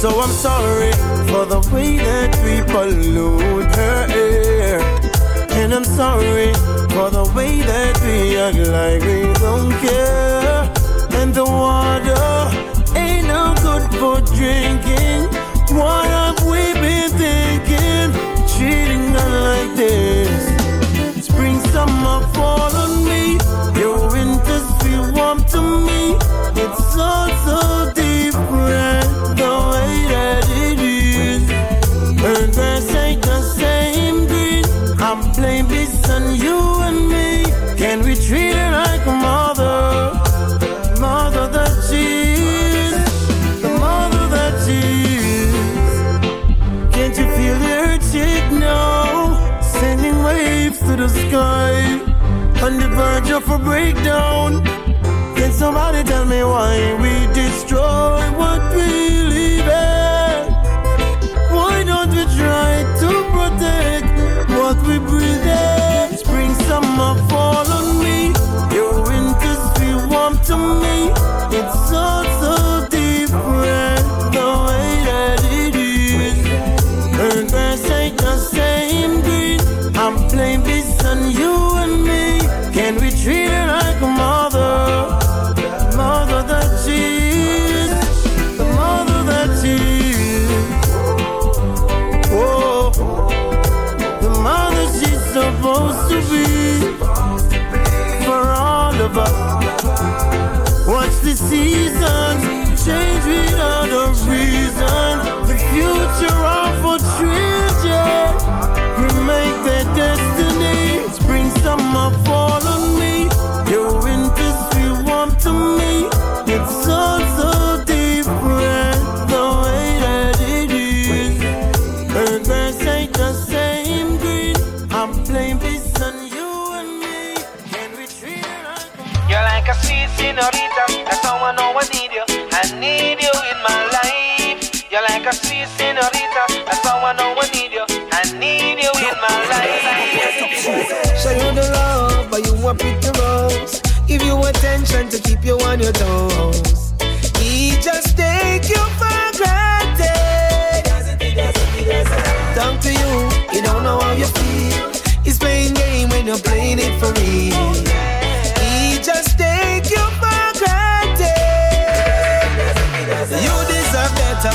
So I'm sorry for the way that we pollute her air. And I'm sorry for the way that we act like we don't care. And the water ain't no good for drinking. What have we been thinking? Treating her like this. On you and me. Can we treat her like a mother? Mother that she is. The mother that she is. Can't you feel the earthquake now? Sending waves to the sky. On the verge of a breakdown. Can somebody tell me why we destroy what we Can Show you the love, but you want pretty rose. Give you attention to keep you on your toes. He just take you for granted. Talk to you, you don't know how you feel. He's playing game when you're playing it for real. He just take you for granted. You deserve better,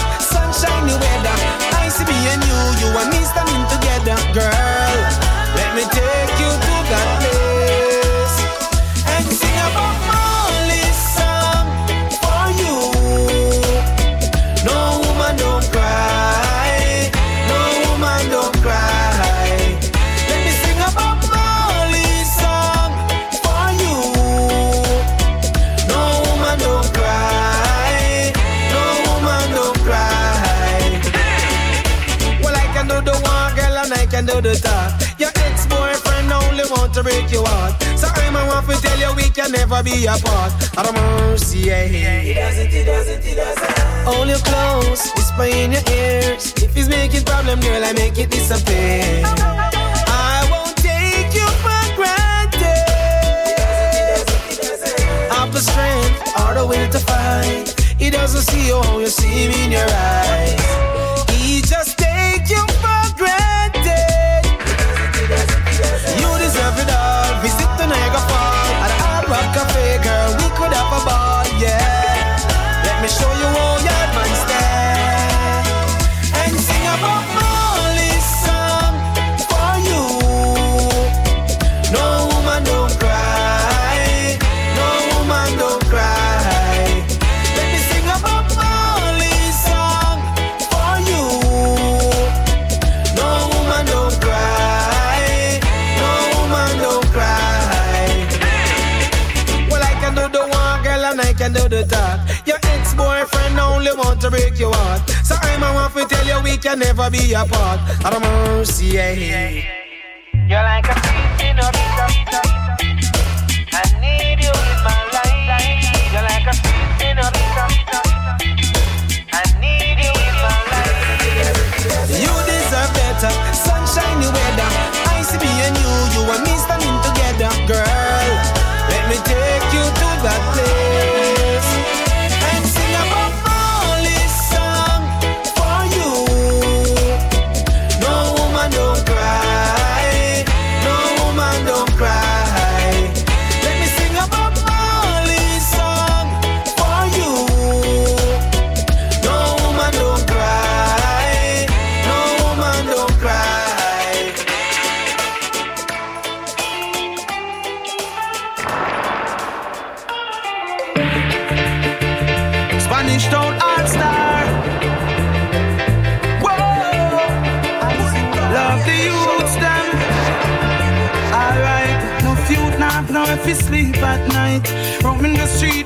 never be apart. Out of mercy, yeah. He does it, he does it, he does it. Hold you close, whisper in your ears. If he's making problem, girl, I make it disappear. I won't take you for granted. Have the strength or the will to fight. He doesn't see you how you see me in your eyes. He just can never be apart. Out of mercy, yeah. You're like a in my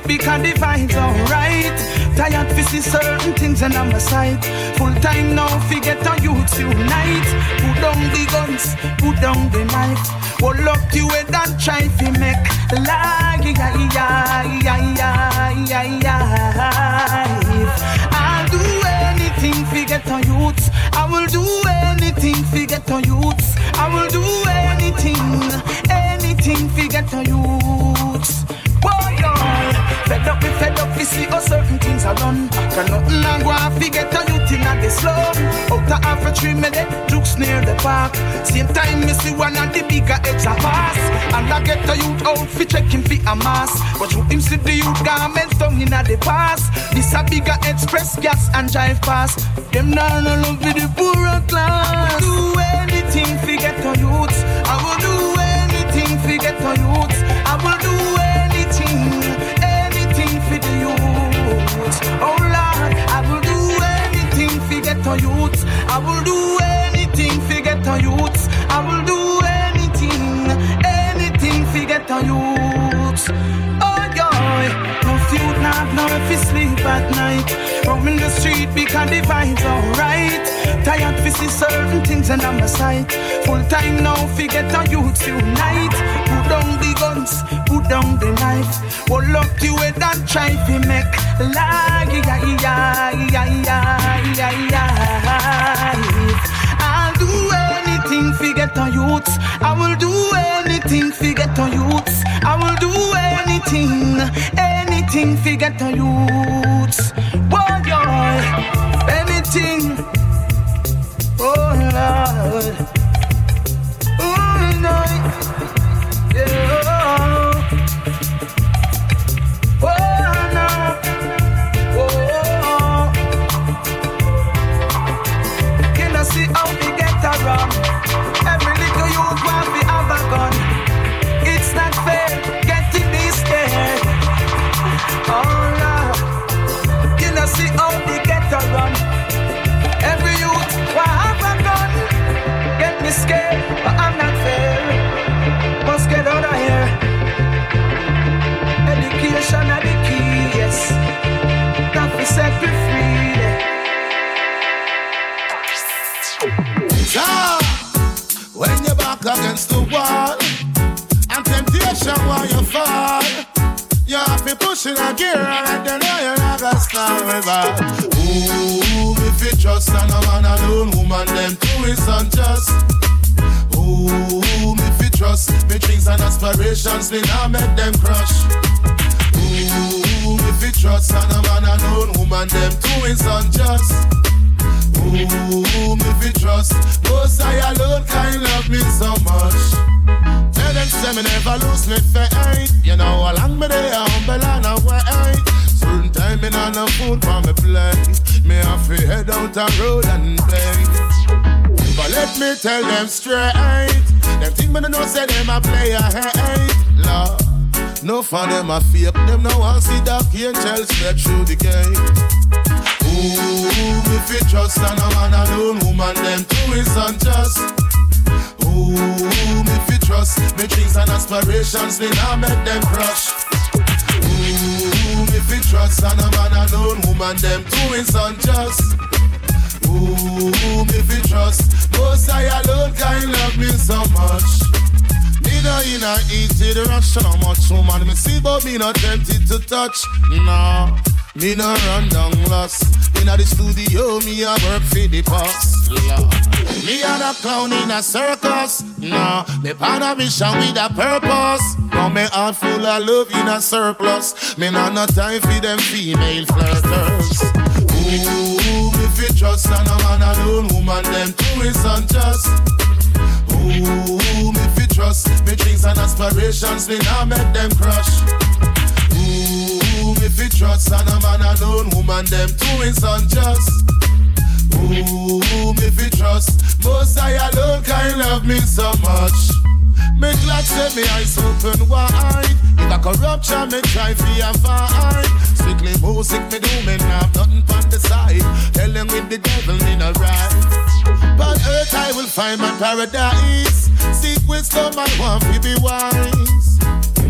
because the vibes alright. Tired to see certain things and I'm a sight. Full time now, forget our youths unite. Put down the guns, put down the knife. Hold up to it and try to make life. I'll do anything to get our youths. I will do anything to get our youths. I will do anything, anything to get our youths. Fed up, we fed up, we see how certain things are done. Can nothing and go off, we get a youth in the slum. Out of half a tree, me dead, jukes near the park. Same time, me see one of the bigger heads a pass. And I get a youth out, fi checking fi a mass. But you him see the youth garments down in the pass. This a bigger express gas and drive past. Them now no love with the poorer class. Do anything fi get a youths. I will do anything fi get a youths. I will do anything, our youths. I will do anything for get our youths. I will do anything, anything for get our youths. Oh joy, no youth not know if you sleep at night. Roaming the street because the vibes alright. Tired to see certain things and I'm a sight. Full time now, forget our youths unite. Put down the guns, put down the knife. Hold up to it and try to make life. I'll do anything to get our youths. I will do anything to get our youths. I will do anything, anything to get our youths. Boy, boy, Lord, in a gear and then know you're not gonna start with Ooh, if you trust and a man alone, woman, them two is unjust. Ooh, if you trust me dreams and aspirations, me not make them crush. Ooh, if you trust and a man alone, woman, them two is unjust. Ooh, me fi trust Most I alone can love me so much them say me never lose me faith. You know how long me there humble and away Certain time me not no food for me plate. Me have to head out the road and play But let me tell them straight. Them think me no say them a play a hate. Lord no for them a fake, them no want see that angel step through the gate. Ooh, if you trust and a man alone, woman, them two is unjust. Ooh, if you trust me dreams and aspirations, me not make them crush. Ooh, if you trust and a man alone, woman, them is unjust. Ooh, if you trust, most I alone can love me so much. No in a the rush, how much woman me see, but me not tempted to touch. Nah. Me no run down lost. Inna the studio, me a work for the boss. Me a the clown in a circus. No, me on a mission with a purpose. Now me heart full of love in a surplus. Me not no time for them female flirters. Ooh, if you trust and a man alone, woman them two is unjust. Ooh, if you trust me dreams and aspirations, me not make them crush. If you trust and a man alone, woman them two is unjust. Ooh, if you trust, most I alone can love me so much. Me glad say me eyes open wide. If a corruption me try fi avoid. Strictly music me do me have nothing on the side. Tell them with the devil in a right. But earth I will find my paradise. Seek wisdom I want to be wise.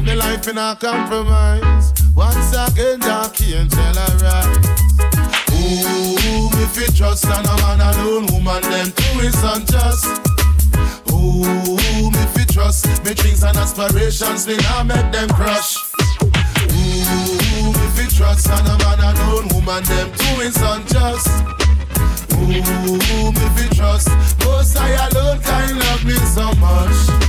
The life in a compromise. Once again, dark angel arise. Ooh, me fi trust and a man alone, woman them too is unjust. Ooh, me fi trust, me dreams and aspirations, me now make them crush. Ooh, me fi trust and a man alone, woman them too is unjust. Ooh, me fi trust, most I alone can love me so much.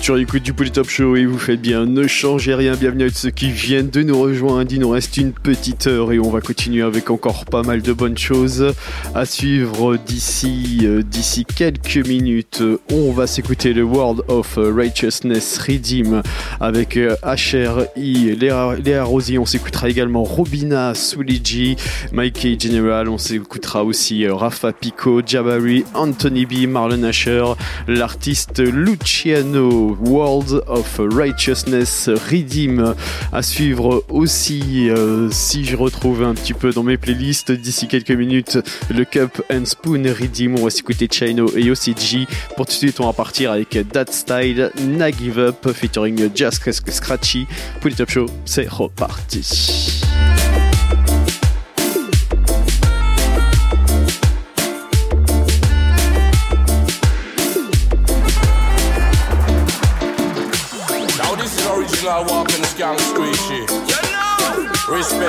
Êtes sur du Polytop Show et vous faites bien. Ne changez rien. Bienvenue à ceux qui viennent de nous rejoindre. Il nous reste une petite heure et on va continuer avec encore pas mal de bonnes choses à suivre d'ici euh, d'ici quelques minutes. On va s'écouter le World of Righteousness Redeem avec euh, HRI, Léa, Léa Rosy. On s'écoutera également Robina, Suliji, Mikey General. On s'écoutera aussi euh, Rafa Pico, Jabari, Anthony B, Marlon Asher, l'artiste Luciano, World of Righteousness Redeem à suivre aussi euh, si je retrouve un petit peu dans mes playlists d'ici quelques minutes le Cup and Spoon Redeem on va s'écouter Chino et OCG pour tout de suite on va partir avec That Style Na Give Up featuring Just Scratchy. Pour les Top Show c'est reparti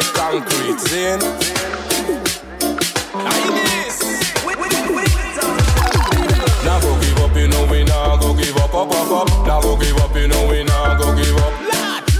Respect concrete, see? Now go give up, you know we now go give up, up, up, up. Now go give up, you know we now go give up.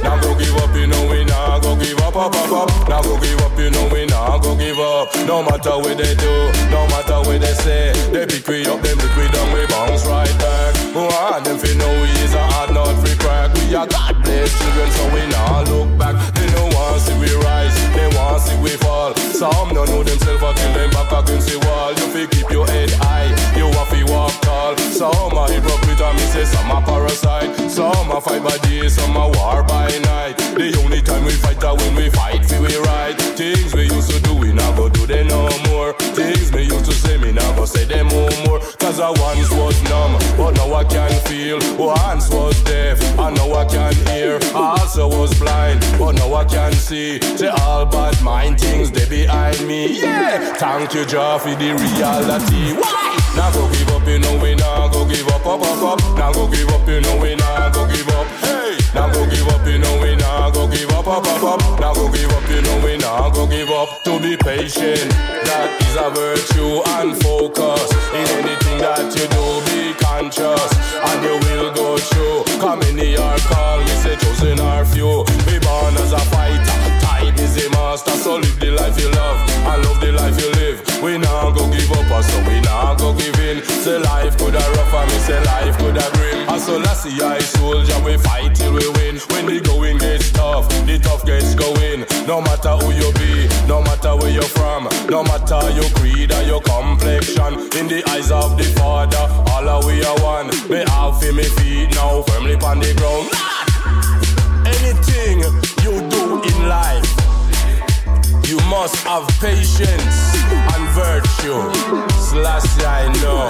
Now go give up, you know we now go give up, up, up, up. Now go give up, you know we now go give up. No matter what they do, no matter what they say, they pick we up, them pick we down, we bounce right back. Who want them fi know we is a hard not free crack. We are God bless children, so we now look back. Want see we rise, they want see we fall. Some don't know themselves until them back against the wall. You fi keep your head high, you have fi walk tall. Some a hypocrite and me say some a parasite. Some a fight by day, some a war by night. The only time we fight are when we fight for we right. Things we used to do, we not go do them no more. Things me used to say, me not go say them no more. Cause I once was numb, but now I can feel. Once was deaf, and now I can hear. I also was blind, but now I can see. Say all bad mind things they behind me. Yeah, thank you, Jah, for the reality. Why? Now go give up, you know we now go give up, up, up, up. Now go give up, you know we now go give up. Hey, now go give up, you know we now go give up, up, up, up. Now go give up, you know we now go give up. To be patient, that is a virtue and focus. In anything that you do, be conscious, and you will go through. Come many are called, me say chosen are few. Be born as a fighter, time is a master. So live the life you love, and love the life you live. We now go give so we now go give in. Say life could have rough, and me say life could have grim. And so last year I soldier, we fight till we win. When the going gets tough, the tough gets going. No matter who you be, no matter where you're from, no matter your creed or your complexion. In the eyes of the Father, all are we are one. Me have for me feet now firmly on the ground. Anything you do in life, you must have patience virtue. Slash, I know.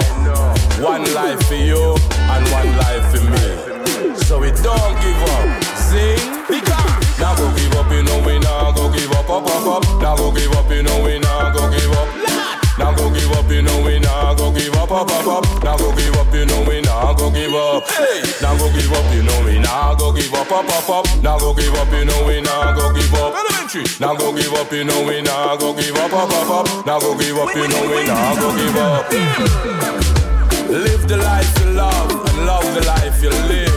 One life for you and one life for me. So we don't give up. Sing, become. Now go give up, you know we now go give up, up, up, up. Now go give up, you know we now go give up. Now go give up, you know we now go give up, up, up, up. Now go give up, you know we now go give up. Now go give up, you know we now go give up, up, up, up. Now go give up, you know we now go give up. Elementary. Now go give up, you know we now go give up, up, up, up. Now go give up, you know we now go give up. Live the life you love and love the life you live.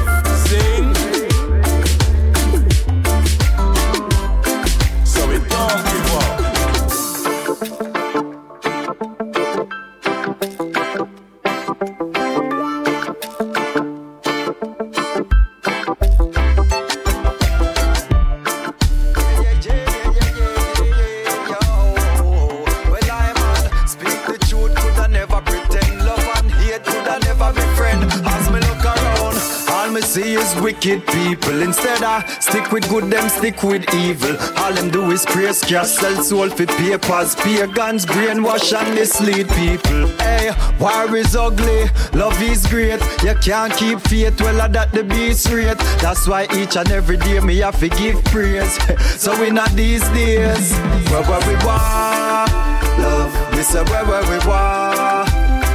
Wicked people. Instead I stick with good, them stick with evil. All them do is praise cash, sell soul for papers. Pagans brainwash and mislead people. Hey, war is ugly, love is great. You can't keep faith, well, I that the beast rate. That's why each and every day me have to give praise. so we not these days. Where where we want, love. We say where where we want,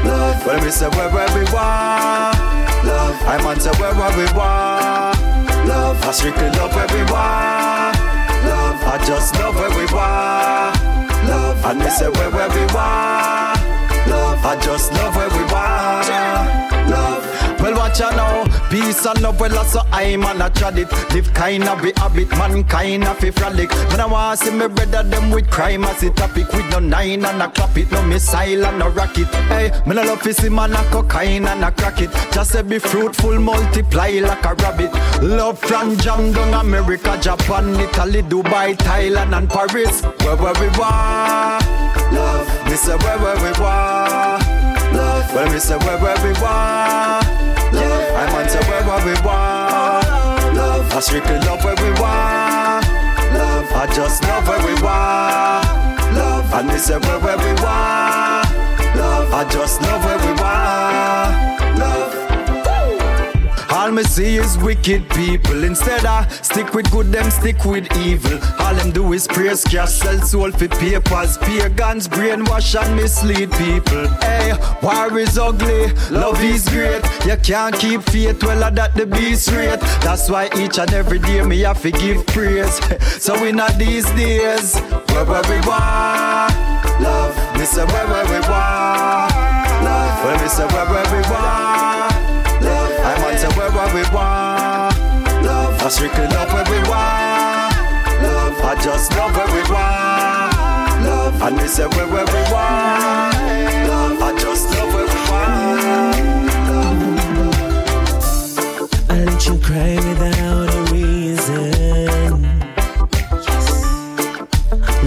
love. Well, we say where where we want, love. I'm on to where we want, love. I strictly love where we want, love. I just love where we want, love. And we say where where we want, love. I just love where we want, love. Well, watch out now. Peace and love, well, so I'm on a tradit. Live kind of be habit, mankind of a frolic. When I want see me brother them with crime as a topic. With no nine and a clap it, no missile and no rocket. Hey, me no love to see man a cocaine and a crack it. Just say be fruitful, multiply like a rabbit. Love from Jam America, Japan, Italy, Dubai, Thailand and Paris. Where where we want, love. Me say where where we want, love. Well, me say where where we want. I'm on to where, we want. Love. I strictly love where we want. Love. I just love where we want. Love. And me say where, where we want. Love. I just love where we want. Love. All me see is wicked people. Instead I stick with good, them stick with evil. All them do is praise cash, sell soul for papers. Pagans brainwash and mislead people. Hey, war is ugly, love is great. You can't keep faith, well, I that the beast rate. That's why each and every day me have to give praise. so we not these days. Where where we want, love. Me say where where we want, love. When me say where where we want. To where, where we want. Love. I strictly love where we want. Love. I just love where we want. Love. And we say where, where we want. Love. I just love where we want. I let you cry without a reason.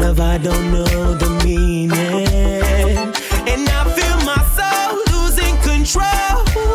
Love, I don't know the meaning. And I feel my soul losing control.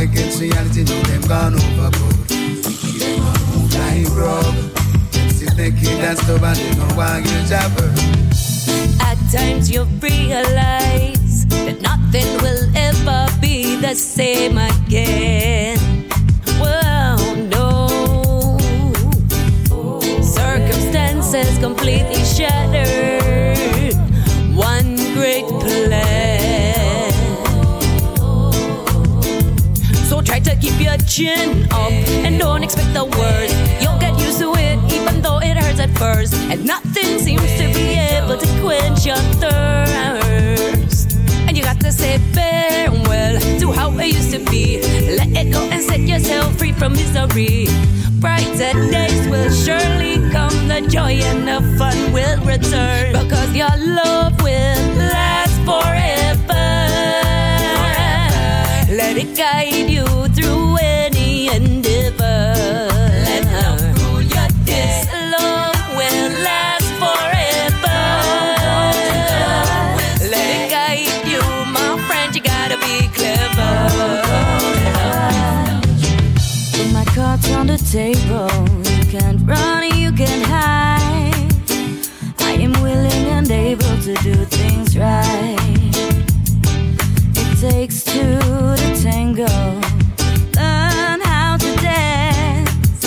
Fight against reality, know them gone overboard. Like they. At times you realize that nothing will ever be the same again. Well, no. Circumstances completely shattered. To keep your chin up and don't expect the worst. You'll get used to it even though it hurts at first. And nothing seems to be able to quench your thirst. And you got to say farewell to how it used to be. Let it go and set yourself free from misery. Brighter days will surely come, the joy and the fun will return. Because your love will last forever. Let it guide you table. You can't run, you can hide. I am willing and able to do things right. It takes two to tango. Learn how to dance,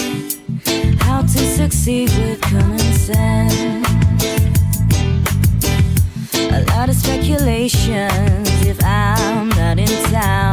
how to succeed with common sense. A lot of speculations if I'm not in town.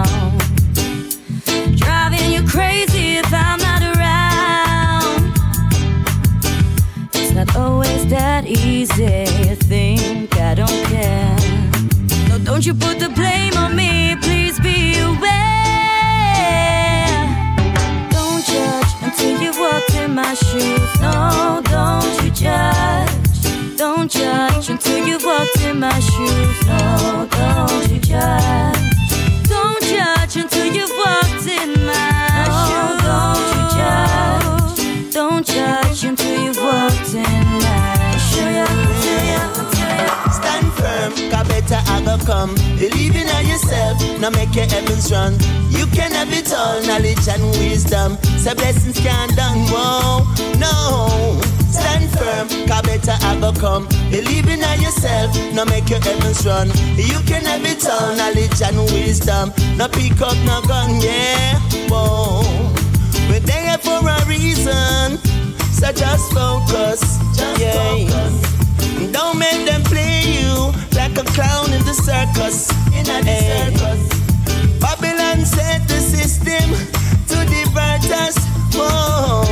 Believe in yourself, now make your heavens run. You can have it all, knowledge and wisdom. So blessings can't done, whoa, no. Stand firm, cause better I go come. Believe in yourself, now make your heavens run. You can have it all, knowledge and wisdom. Now pick up, no gun, yeah, whoa. We're there for a reason, so just focus, just yeah. Don't make them play you like a clown in the circus. In a circus. Babylon set the system to divert us. Whoa.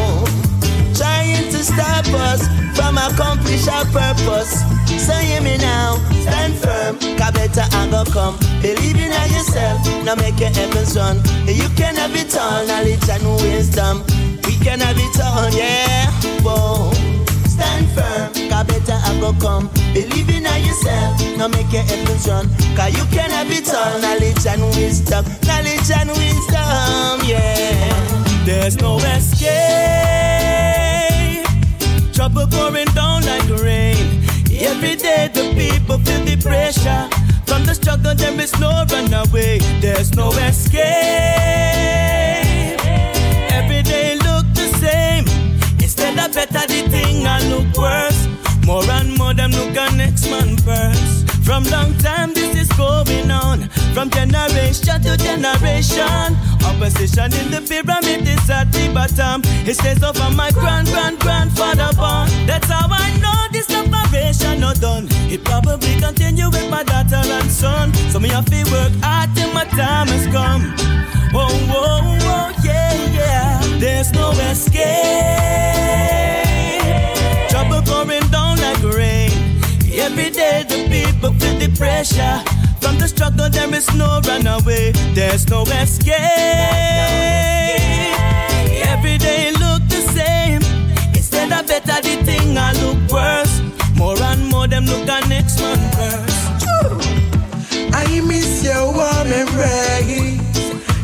Trying to stop us from accomplish our purpose. So hear me now, stand firm, cause better I go come. Believe in yourself, now make your heavens run. You can have it all, knowledge and wisdom. We can have it all, yeah. Whoa. Stand firm, cause better I go come. Believe in yourself, now make your heavens run. Cause you can have it all, knowledge and wisdom. Knowledge and wisdom, yeah. There's no escape. Trouble pouring down like rain. Every day the people feel the pressure. From the struggle there is no runaway. There's no escape. From long time this is going on. From generation to generation. Opposition in the pyramid is at the bottom. It stays over my grand grand grandfather born. That's how I know this separation not done. It probably continue with my daughter and son. So me have to work hard till my time has come. Oh, oh, oh, yeah, yeah. There's no escape. Trouble Every day the people feel the pressure. From the struggle there is no runaway. There's no escape. Every day look the same. Instead of better the thing I look worse. More and more them look at next man first. I miss your warm embrace.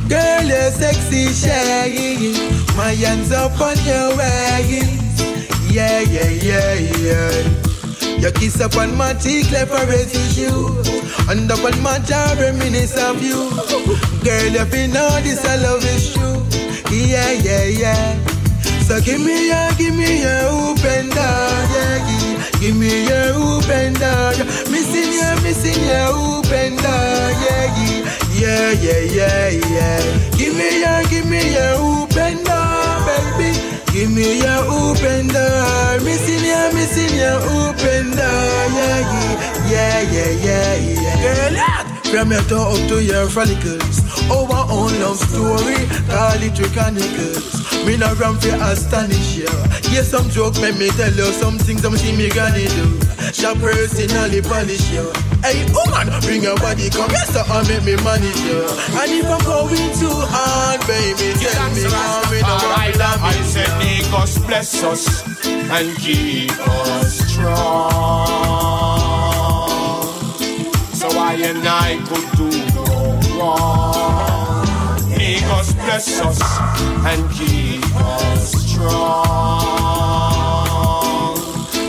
Girl, you're sexy, shaggy. My hands up on your waist. Yeah, yeah, yeah, yeah. Your kiss up on my cheek left a residue. And up on my jaw reminisce of you. Girl, if you know this, I love is true. Yeah, yeah, yeah. So give me your, give me your open door, yeah, yeah. Give me your open door. Missing you, missing your open door, yeah, yeah. Yeah, yeah, yeah, yeah. Give me your, give me your open door. Give me your open door. Missing you, missing your open door, yeah, yeah. Yeah, yeah, yeah, yeah. Girl, yeah. From your toe up to your follicles Our own love story Call it chronicles Me not run for astonish you Yes, some joke make me tell you Some things I'm see me gonna do. Shall personally polish you Hey woman, bring your body come Yes, so I make me manage you And if I'm going too hard, baby Tell me how me no want to I said, Nikos bless us and keep us strong. So I and I could do no wrong. Bless us and keep us strong.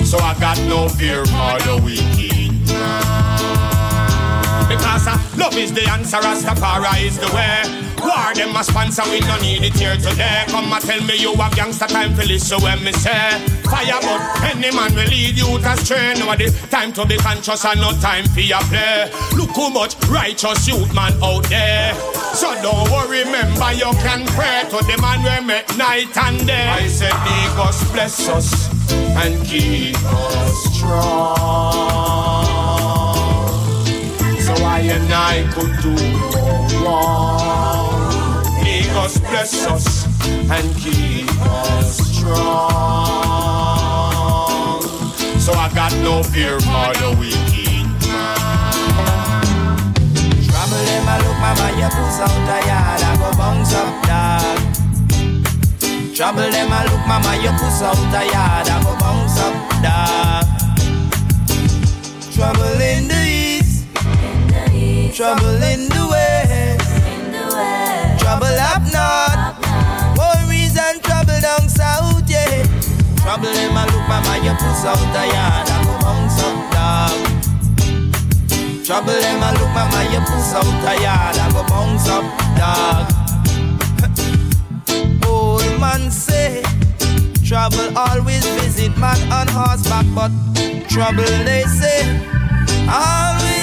So I got no fear for the wicked. Because uh, love is the answer, Rastafari is the way. War them a sponsor, we no need it here today. Come and tell me you have gangster time for listen when me say. Fire but any man will lead you to astray. Now the time to be conscious and no time for your play. Look how much righteous youth man out there. So don't worry, remember you can pray to the man we met night and day. I said, us bless us and keep us strong. And I could do no wrong. Make us bless us and keep us strong. So I got no fear for the wicked man. Trouble them, I look, mama, you puss out a yard, I go bounce up, dog. Trouble them, I look, mama, you puss out a yard, I go bounce up, dog. Trouble in the trouble in the west, trouble up north, worries and trouble down south, yeah. Trouble them, I look, mama, you puss out a yard, I go bounce up, dog. Trouble them, I look, mama, you puss out a yard, I go bounce up, dog. Old man say, trouble always visit man on horseback, but trouble they say, always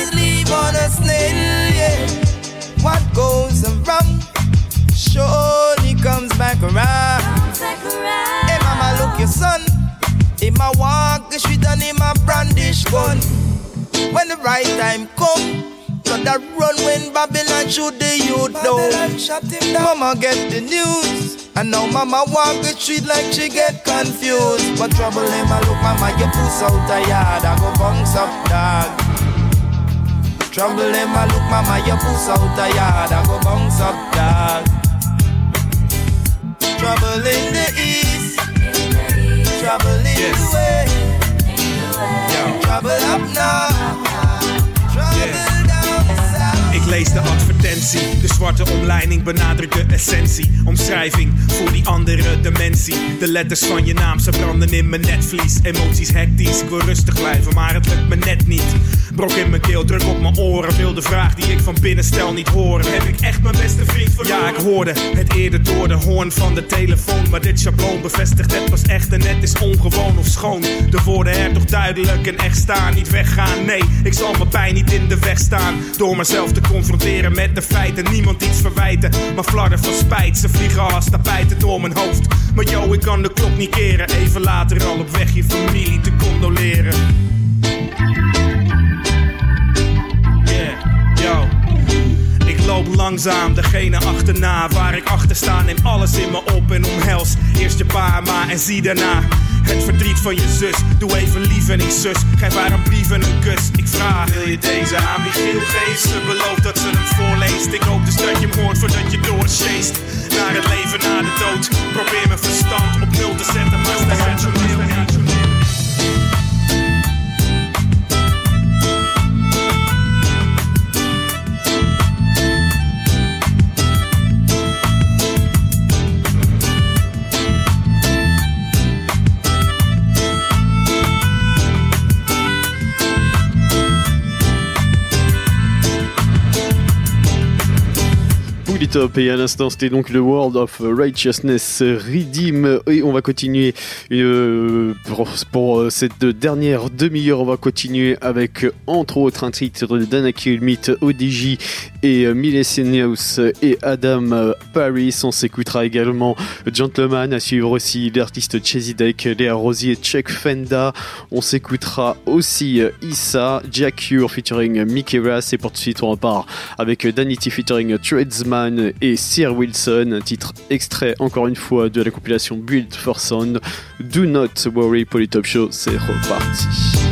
on a snail, yeah. What goes around surely comes back around. Hey, mama, look your son. Him a walk the street and him a brandish gun. When the right time come, Brother run when Babylon shoot the youth down. Mama get the news, and now mama walk the street like she get confused. But trouble him, I look, mama, you puss out a yard, I go bounce up, dog. Trouble him, I look, mama, you puss out a yard, I go bounce up, dog. Trouble in the east, trouble in the west, trouble up now, trouble down south. Lees de advertentie. De zwarte omleiding benadrukt de essentie. Omschrijving voor die andere dimensie. De letters van je naam, ze branden in mijn netvlies. Emoties hectisch, ik wil rustig blijven, maar het lukt me net niet. Brok in mijn keel, druk op mijn oren. Wil de vraag die ik van binnen stel niet horen. Heb ik echt mijn beste vriend verloren? Ja, ik hoorde het eerder door de hoorn van de telefoon. Maar dit schabloon bevestigt het was echt en het is ongewoon of schoon. De woorden er toch duidelijk en echt staan, niet weggaan. Nee, ik zal mijn pijn niet in de weg staan. Door mezelf te confronteren met de feiten. Niemand iets verwijten, maar flarden van spijt. Ze vliegen als tapijten door mijn hoofd. Maar yo, ik kan de klok niet keren. Even later al op weg je familie te condoleren. Yeah, yo. Loop langzaam degene achterna Waar ik achter sta neem alles in me op en omhels. Eerst je pa, ma en zie daarna. Het verdriet van je zus Doe even lief en ik zus. Geef haar een brief en een kus. Ik vraag Wil je deze aan Michiel geven? Ze belooft dat ze hem voorleest. Ik hoop dus dat je hem hoort voordat je doorsjeest Naar het leven na de dood. Probeer mijn verstand op nul te zetten Maar Pull It Up et à l'instant c'était donc le World of Righteousness Redeem. Et on va continuer euh, pour, euh, cette dernière demi-heure on va continuer avec euh, entre autres un titre de Dana Kilmit, ODJ et euh, Milesenius et Adam euh, Paris on s'écoutera également Gentleman à suivre aussi l'artiste Chesy Deck, Léa Rosier, Chuck Fenda on s'écoutera aussi euh, Issa, Jack Ure featuring Mickey Ras et pour tout de suite on repart avec Danity featuring Tradesman et Sir Wilson, un titre extrait encore une fois de la compilation Build for Sound. Do not worry, Polytop Show, c'est reparti.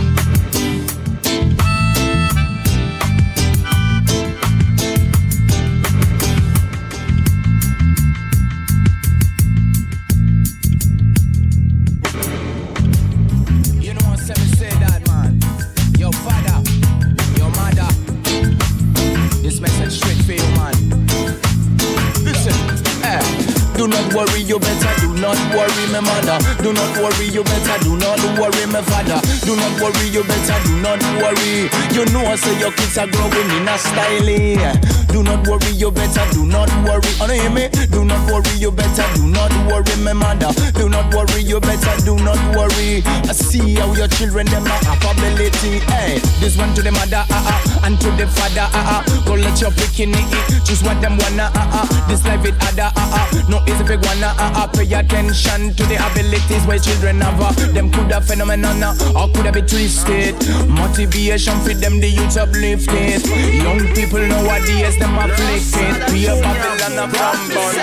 You better not worry, my mother. Do not worry, you better do not worry, my father. Do not worry, you better do not worry. You know, I say your kids are growing in a style. eh. Do not worry, you better do not worry. Oh, hear me? Do not worry, you better do not worry, my mother. Do not worry, you better do not worry. I see how your children them are capability. Hey, this one to the mother, ah, and to the father, ah. Go let your picking it, choose what them wanna, ah. This life it other, ah. No easy big ah ah. Pay attention to the abilities where children have. ah. Them could have phenomenon, ah, or could have be twisted. Motivation for them, the youth uplifted. Young people nowadays them afflicted. Be a Babylon of Bambon.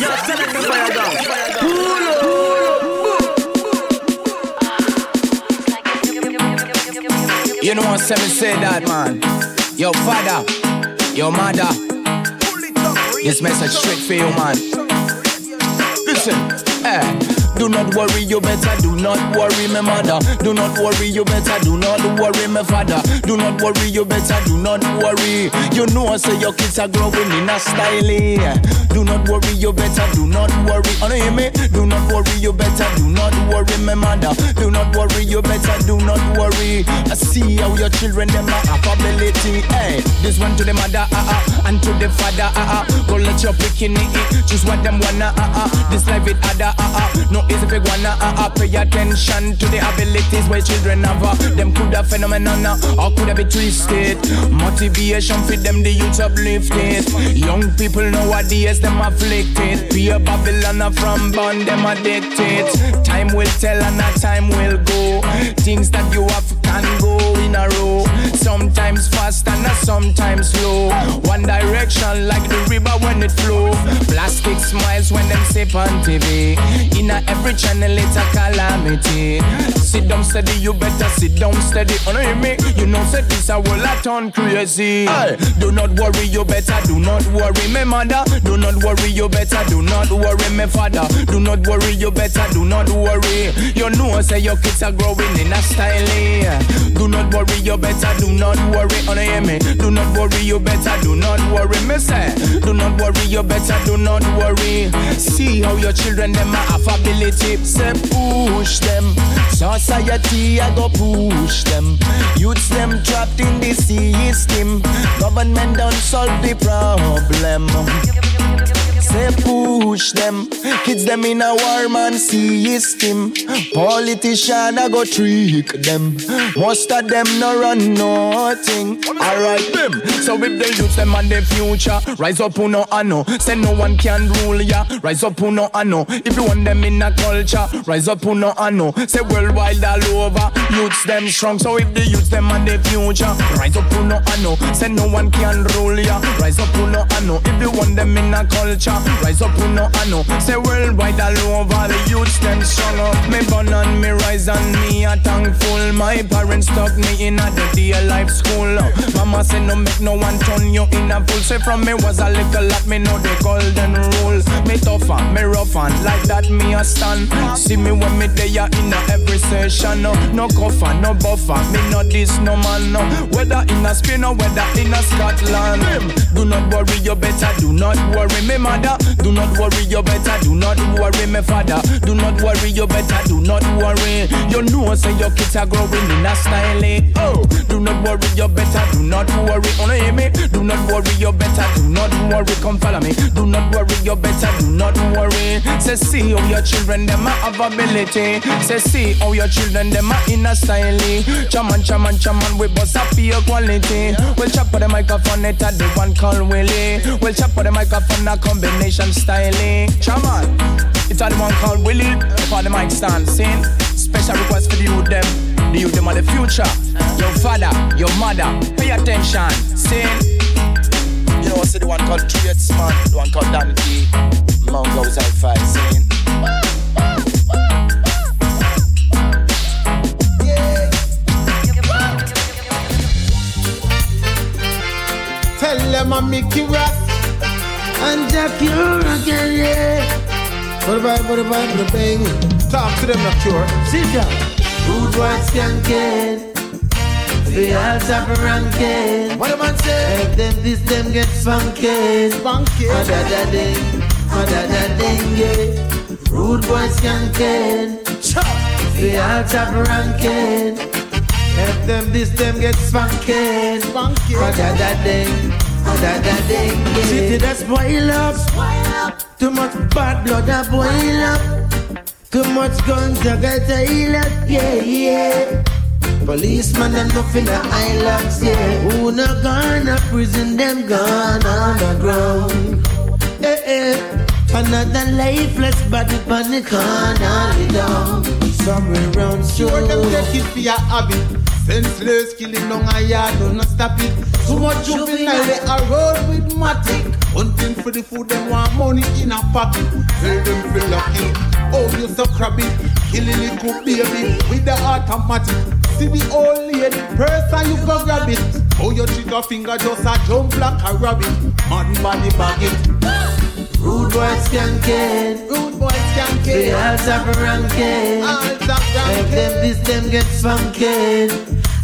Yo, send it You know what say me say that man. Your father, your mother. This message straight for you, man. Listen, eh. Do not worry, you better do not worry, my mother. Do not worry, you better do not worry, my father. Do not worry, you better do not worry. You know, I say your kids are growing in a style. eh. Do not worry, you better do not worry. Oh, no, hear me? Do not worry, you better do not worry, my mother. Do not worry, you better do not worry. I see how your children them are capability. Hey, this one to the mother, ah ah, and to the father, ah ah. Go let your picking it, choose what them wanna, ah ah. This life it other. No easy big wanna. Pay attention to the abilities where children have. ah. Them could have phenomenon, or could have be twisted. Motivation for them, the youth uplifted. Young people know nowadays them afflicted. Be a Babylon from born them addicted. Time will tell and a time will go. Things that you have can go in a row. Sometimes fast and sometimes slow. One direction like the river when it flow. Plastic smiles when them sip on TV. In a every channel it's a calamity. Sit down steady, you better sit down steady. Oh, hear me? You know, say this a world a turn crazy. Aye. Do not worry, you better do not worry, me mother. Do not worry, you better do not worry, me father. Do not worry, you better do not worry. You know, say your kids are growing in a style. Do not worry, you better do not worry. Oh, on hear me? Do not worry, you better do not worry. Me say, do not worry, you better do not worry. See how your children them have ability. Say push them. Society I go push them. Youths them trapped in the system. Government don't solve the problem. Say push them, kids them in a war man system. Politician I go trick them. Most of them no run nothing. Alright them. So if they use them on the future, rise up who no I know. Say no one can rule ya. Rise up who no I know. If you want them in a culture, rise up who no I know. Say worldwide all over, youths them strong. So if they use them on the future, rise up who no I know. Say no one can rule ya. Rise up who no I know. If you want them in a culture, rise up who no I know. Say worldwide all over, the youths them up. Me born and me rise and me a thankful. My parents stuck me in a the day life school. Uh. Mama say no make no one turn you in a fool. Say from me was a little lot, me know the golden rule. Me tough and me rough and like that me a stand. See me when me there in a every session. Uh. No, no cover, no buffer. Me no this no man no. Whether in a Spain or whether in a Scotland. Do not worry, you better do not worry me mother. Do not worry, you better do not worry me father. Do not worry, you better do not worry. You know say your kids are growing in a style. eh? Oh, do not worry, you better do not worry. Wanna hear me? Do not worry, you better do not worry. Come follow me. Do not worry, you better do not worry. Say see how your children them have ability. Say see how your children them a in a style. Chaman, chaman, chaman, we bust up your quality. We'll chop on the microphone, it at the one called Willie. We'll chop on the microphone, a combination styling. Chaman, it's at the one called Willie. For the mic stand, sing. Special request for the youth them. The youth them are the future. Your father, your mother, pay attention. Sing. You know what's the one called Traits, man? The one called Danny G. Mount goes high five, sing. Tell them I'm Mickey Rock and Jack again, yeah. What about, what about the bang? Talk to them, not cure. Sit down. Boys can get The all top ranking What the man say? If them this them get funky Funky Mada da ding Mada da ding yeah Rude boys can get The all top ranking If them this them get funky Funky Mada da da ding City that's boil up Too much bad blood a boil up too much guns, I get a up, yeah, yeah. Policeman, them nothing the islands, yeah. Who no gone to prison, them gone underground. Eh, eh. Another lifeless body on the corner, lay down. Somewhere around Sure them take it for your hobby Senseless killing on a yard, do not stop it. Too much juvenile, they are road with matic. Hunting for the food, them want money in a pocket. Tell them feel lucky, oh you so crabby. Killing little baby with the automatic. See the old lady, person you go grab it. Oh your trigger finger just a jump like a rabbit. Man body bag it Rude boys can get Rude boys can They all top ranking All top If them this them get funky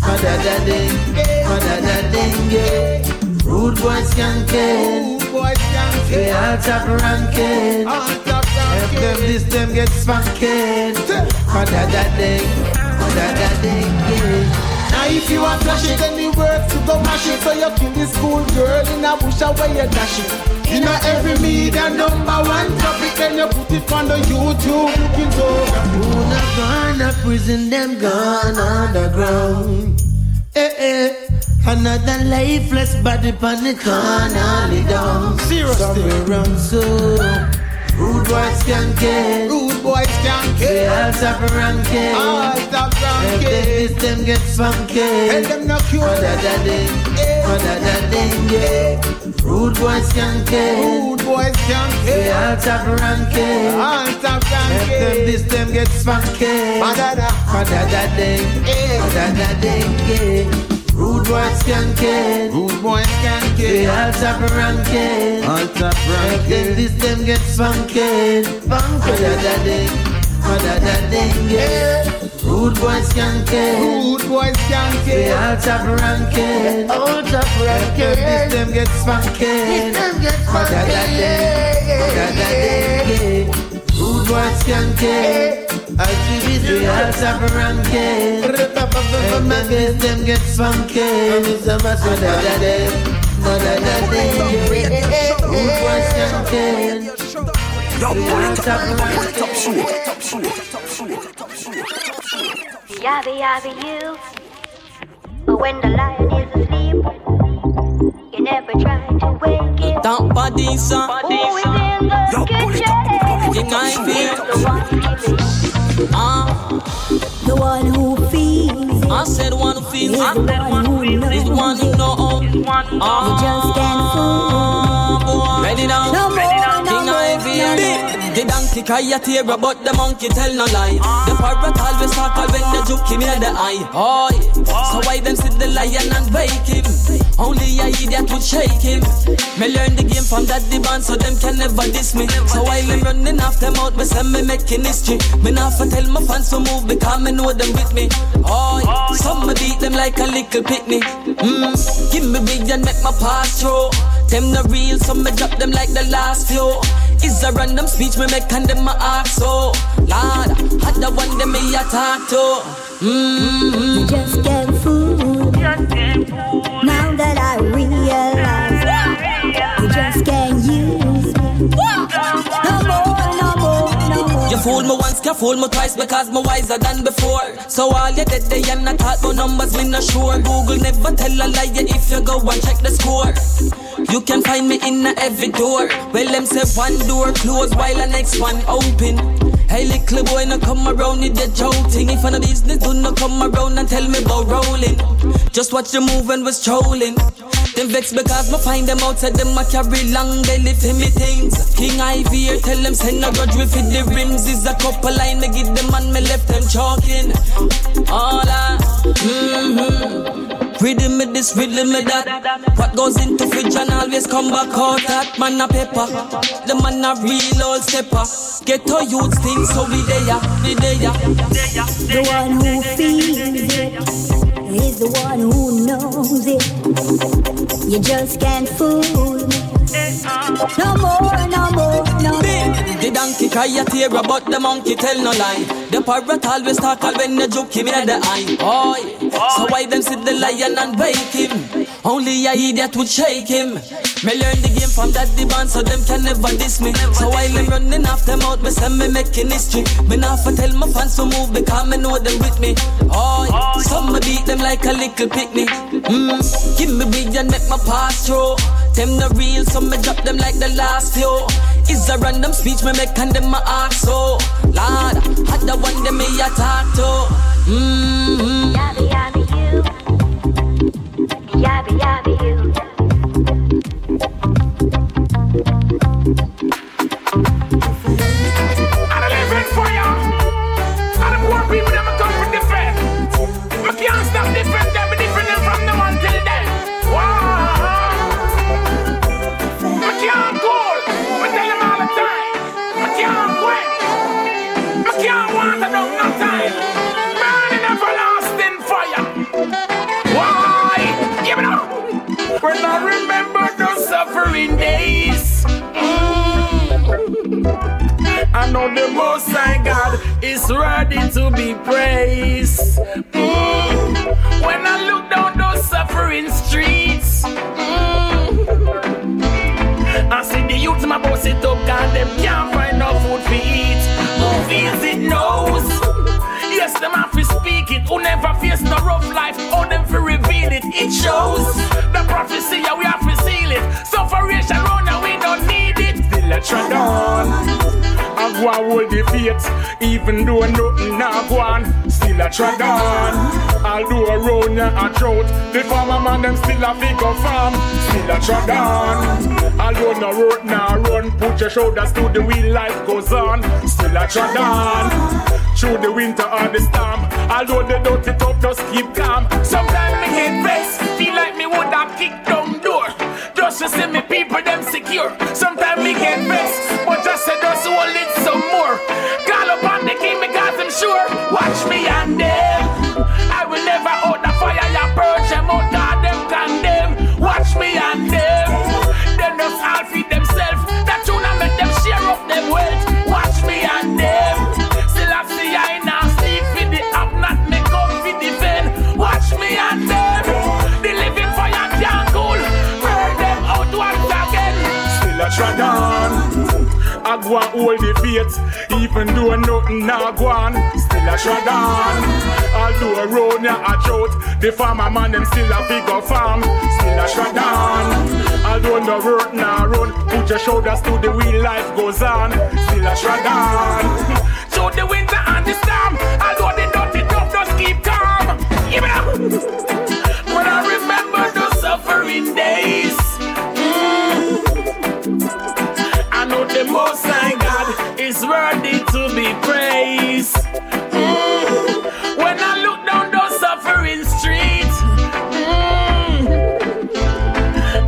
Mada da ding Mada da ding yeah. Rude boys can get Rude boys can They all top ranking All top them this them get funky Mada da ding Mada da ding Now if you want flash it, then the words to go mash it. So you kill the school girl. In a bush away you dash it in a every media number one topic Then you put it on the YouTube. Who not gone to prison, them gone underground? Eh eh. Another lifeless body on the corner, lay down Seriously. Around so Rude boys can get Rude boys can They kill all top ranking. All top If ranking. they miss them get funky Tell them no cure. Mada da ding. Mada da ding yeah. Rude boys can get Rude boys can They kill all top ranking. All top If them ranking this them get funky Madada. Mada da ding. Mada da ding yeah Rude boys can get Rude boys can They kill all top ranking All top ranking this them get funky Funky Mada da ding Mada da ding yeah Rude boys can care. Rude boys can They care. all top ranking. All top This ranking. them get spanking. This them get that that them, that that them, yeah. Rude boys can care. I see this they all top ranking. And them get spanking. It's a mass of that that them. But that that them, yeah. Rude boys can care. They all top Yabby yabby you. But when the lion is asleep, you never try to wake him. Tant pas dit ça. Who is in the kitchen? Ding I feel. The one. Ah, The one who feeds it. I said one who feels. Is the one who knows Is the one who it. know. You just can't fool. boy. Ready now? No more, no more, no more. the donkey cry a tear, but the monkey tell no lie. Ah. The parrot always talk when the joke him in the eye. Oh, yeah. so why them sit the lion and bake him? Only a idiot would shake him. Me learn the game from that the band, so them can never diss me. So while them running off them out, me say me making history. Me not for tell my fans to move because me know them with me. Oh, yeah. some me beat them like a little picnic. Mm. Give me big and make my pass through. Them the real, so me drop them like the last few. It's a random speech me make and them my ask so. Lord, had the one them me attack to. Mm-hmm. You just can't fool. Now that fool me once, can fool me twice because me wiser than before. So all you did they and I thought no numbers, me not sure. Google never tell a lie if you go and check the score. You can find me in every door. Well, them say one door closed while the next one open. Hey, little boy, no come around with the joking. If an business do not come around and tell me about rolling. Just watch the move when we're strolling. Them vex because me find them outside them a carry long they belly for me things. King Ivy here tell them send a grudge with the rims is a couple line me give them and me left them chalking. All I, mm-hmm. Rhythm me this, rhythm me that. What goes into fridge and always come back out. That man a pepper, the man a real old stepper. Get to youth things so we there, we there. The one who feels it is the one who knows it. You just can't fool me. No more, no more, no more. Donkey cry a tear, but the monkey tell no lie. The parrot always talk when the joke him in the eye. Oh, so why them sit the lion and bake him? Only a idiot would shake him. Me learn the game from that band, so them can never diss me. So while them running off them out, me say me making history. Me not for tell my fans to move because me know them with me. Yeah. some me beat them like a little picnic. Mm. Give me big and make my pass through. Them the real, so me drop them like the last few. It's a random speech me make and them my ask so. Lord, had the one them me attack to. Mm-hmm. Yabby, yabby, you. Yabby, yabby, you. Know the Most High God is ready to be praised. Mm. When I look down those suffering streets, mm. I see the youth my boss it up, God them can't find no food to eat. Who feels it knows. Yes, them have to speak it. Who never face no rough life, all them to reveal it. It shows the prophecy, yeah, we have to seal it. Sufferation run and we don't need And hold the faith, even though nothing not go on. Still a tread on. I'll do a round ya a drought. The farmer man them still a figure farm. Still a tread on. Although no road now run, put your shoulders to the wheel, life goes on. Still a tread on. Through the winter or the storm. Although the dirty top just keep calm. Sometimes me get vexed, feel like me would have kicked down door. Just to see me people them secure. Sometimes me get vexed, but just say just it some more. Call upon the king because him sure. Watch me and them. I will never out the fire, ya purge them out, God them condemn. Watch me and them. Them just all feed themselves. That tune I make them share up them wealth. Watch me and them. Still I see I now sleep with the up, not me come for defend. Watch me and them. The living fire can't cool. Burn them out once again. Still a trod on. I go and hold the faith, even though nothing now go on. Still a trod on. Although a road near a drought, the farmer man them still a figure farm. Still a trod on. Although no work now run, put your shoulders to the wheel, life goes on. Still a trod on. Through the winter and the storm, although the dirty tough just keep calm. Up. When I remember those suffering days, Most High God is worthy to be praised. Mm, when I look down those suffering streets, mm,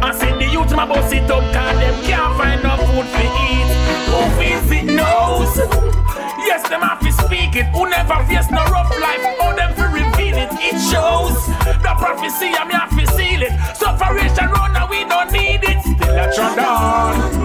I see the youth my boss it up, cause them can't find no food to eat. Who feels it knows. Yes, them have to speak it. Who never face no rough life, how them to reveal it. It shows the prophecy, I'm have to seal it. Sufferation run and we don't need it. Still a trod on.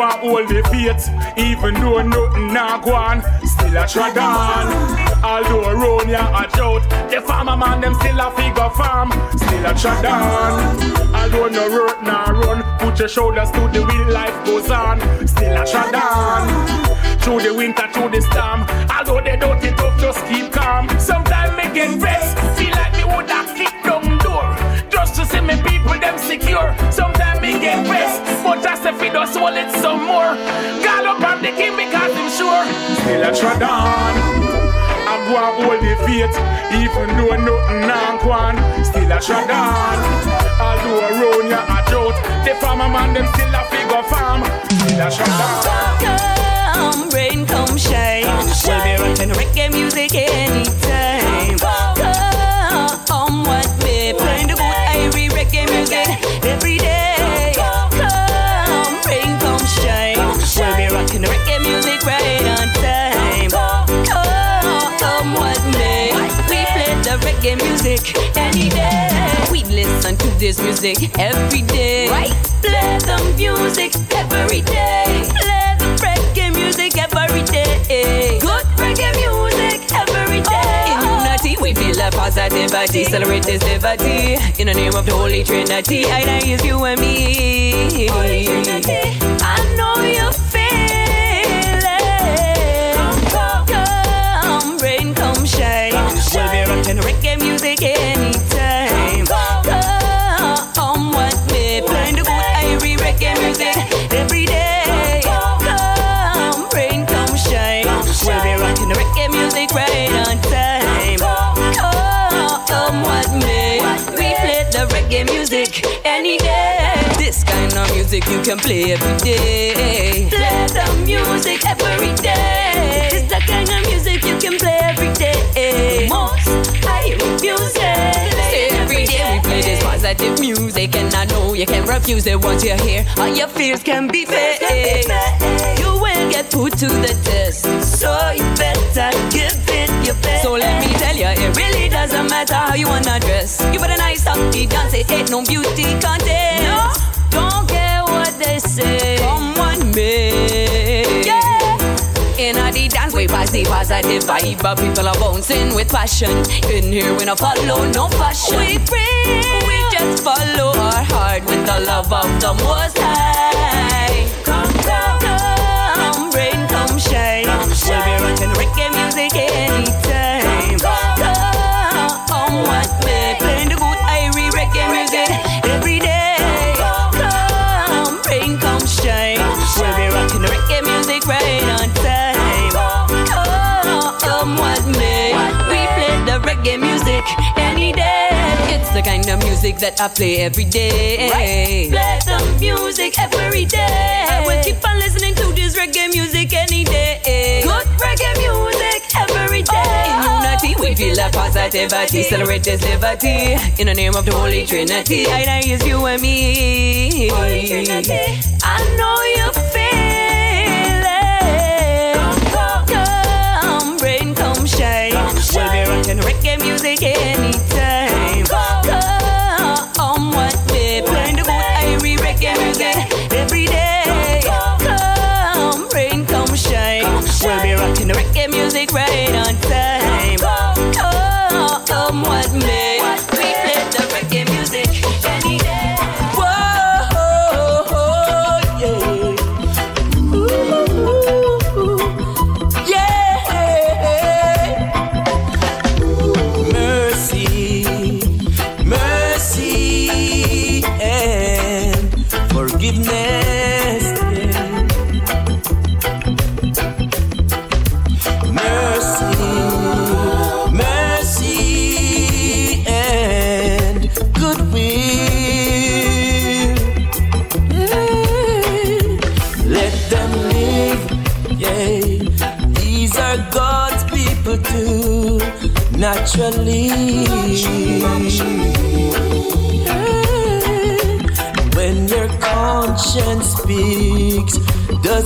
And hold the faith, even though nothing now go on. Still a trod on. Although around ya a drought, the farmer man them still a figure farm. Still a trod on. Although no work now run, put your shoulders to the wheel, life goes on. Still a trod on. Through the winter, through the storm. Although they don't it up, just keep calm. Sometimes me get vexed, feel like me would have kicked down door. Just to see me people them secure. Sometimes me get vexed, but just if it does hold it some more. God up on the king because him sure. Still a trod on. I go and hold the faith, even though nothing now go on. Still a trod on. Although around ya a drought, the farmer man them still a figure farm. Still a trod on. Come rain, come shine. We'll be rocking reggae music anytime. Reggae music any day. We listen to this music every day. Right. Play the music every day. Play the reggae music every day. Good reggae music every day. Oh. In unity, we feel the positivity. Celebrate this liberty. In the name of the Holy Trinity, I know is you and me. I know you feel Be rocking reggae music anytime. Come what me, playing the good Irie reggae music every day. Come rain, come shine. We'll be rocking the reggae music right on time. Come what me, we play the reggae music any day. This kind of music you can play every day. Play the music every day. This the kind of music you can play positive music, and I know you can't refuse it once you hear all your fears can be faced. You will get put to the test, so you better give it your best. So let me tell you, it really doesn't matter how you wanna dress. You better nice up the dance, it ain't no beauty contest. No, don't care what they say. Come on, me. Yeah. In a the dance, we pass the positive vibe, but people are bouncing with passion. In here, we not follow no fashion. We free, we just follow our heart with the love of the Most High. Come, come, come, rain, come shine. We'll be rocking reggae music anytime. Reggae music any day. It's the kind of music that I play every day. Play the music every day. I will keep on listening to this reggae music any day. Good reggae music every day. Oh, in unity, we feel the positivity. Celebrate this liberty. In the name of the Holy Trinity, I know it's you and me. Holy Trinity, I know you singing reggae music anytime. Come what me playing the good Irie reggae music every day. Come rain, come shine, we'll be rocking the reggae music right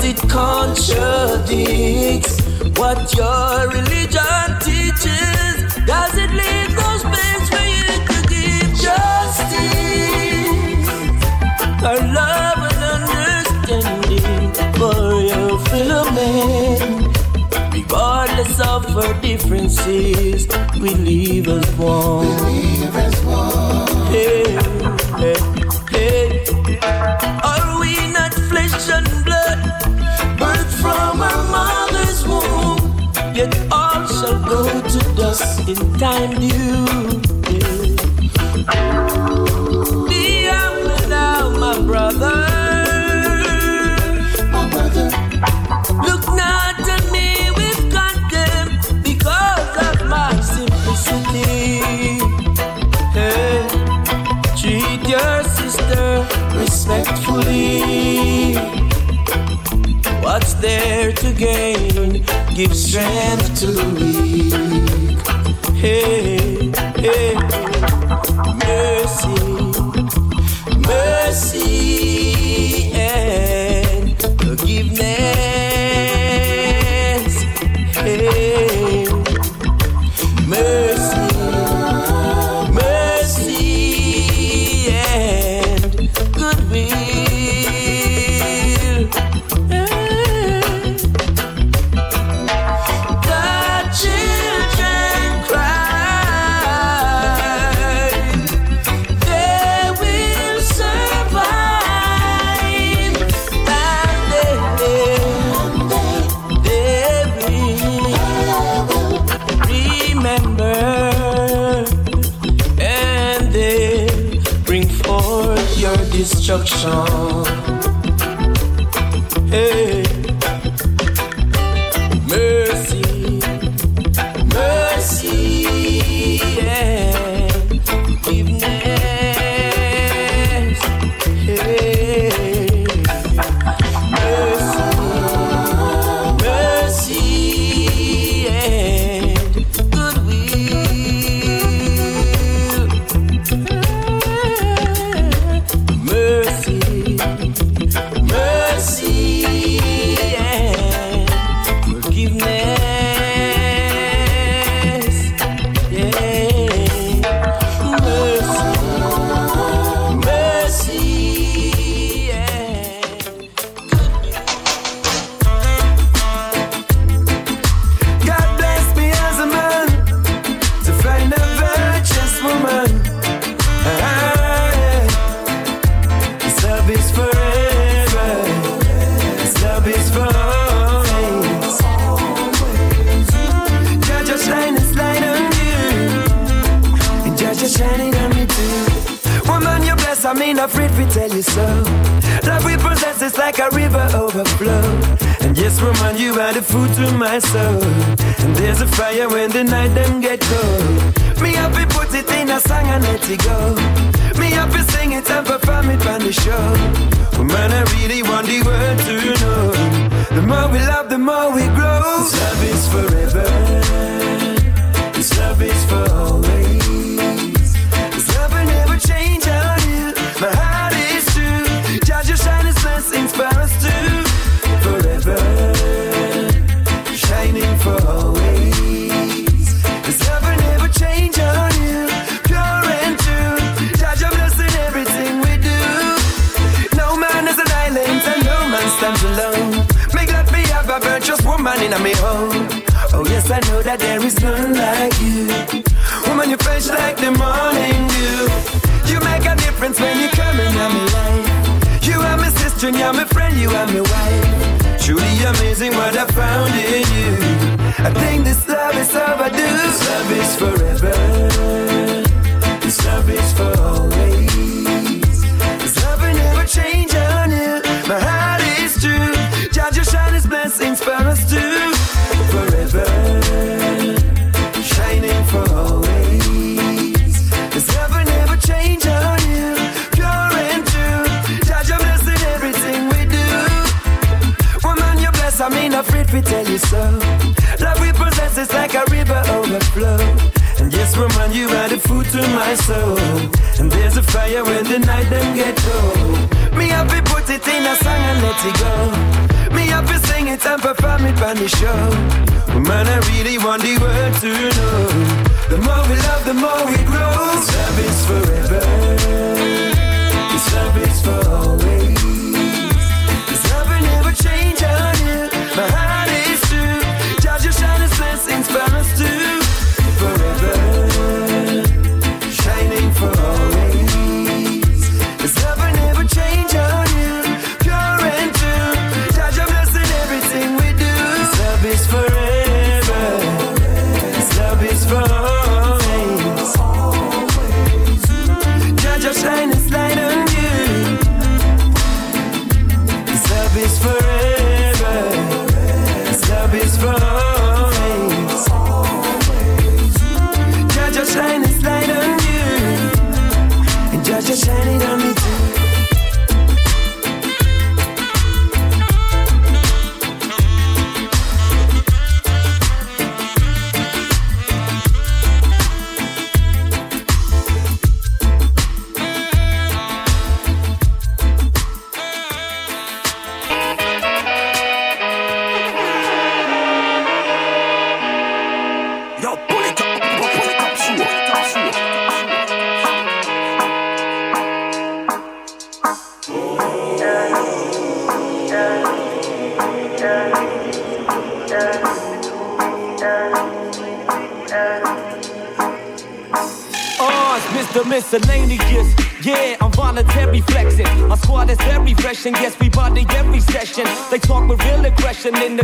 Cause it contradicts what your religion teaches. Does it leave no space for you to give justice? Our love and understanding for your fellow Philomene. Regardless of our differences, we leave us one. in time due. Be my brother. Look not at me with contempt because of my simplicity. Treat your sister respectfully. What's there to gain? Give strength to me. Hey, hey. food to my soul. And there's a fire when the night them get old. Me happy put it in a song and let it go. Me happy sing it and perform it on the show. Man, I really want the world to know. The more we love, the more we grow. This love is forever. This love is for always. in the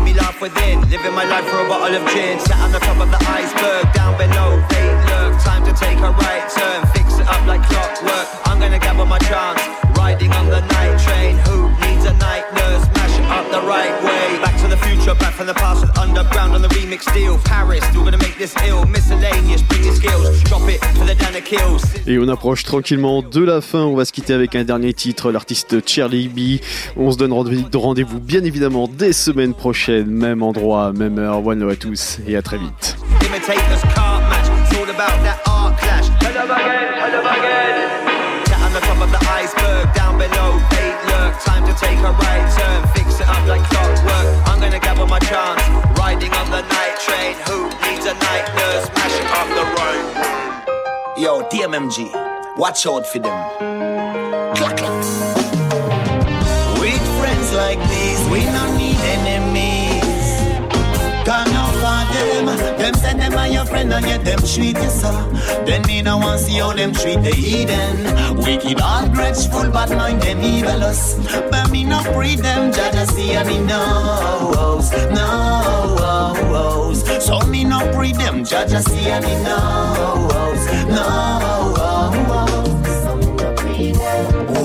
making me laugh within. Living my life for a bottle of gin. Sat on the top of the iceberg, down below, fate look. Time to take a right turn, fix it up like clockwork. I'm gonna gather my chance. Et on approche tranquillement de la fin. On va se quitter avec un dernier titre, l'artiste Charlie B. On se donne rendez-vous bien évidemment dès semaine prochaine, même endroit, même heure. One love à tous et à très vite. Below, lurk. Time to take a right turn, fix it up like clockwork. I'm gonna gather my chance, riding on the night train. Who needs a night nurse? Smashing up the road. Yo, DMMG, watch out for them. Clack, clack. With friends like these, we don't say them are your friend and yet them treat you so. Then me no want see how them treat the heathen. Wicked, all grudgeful, but mind them evilous. But me no breed them, judge I see and me knows, knows. So me no breed them, judge I see and me knows, knows.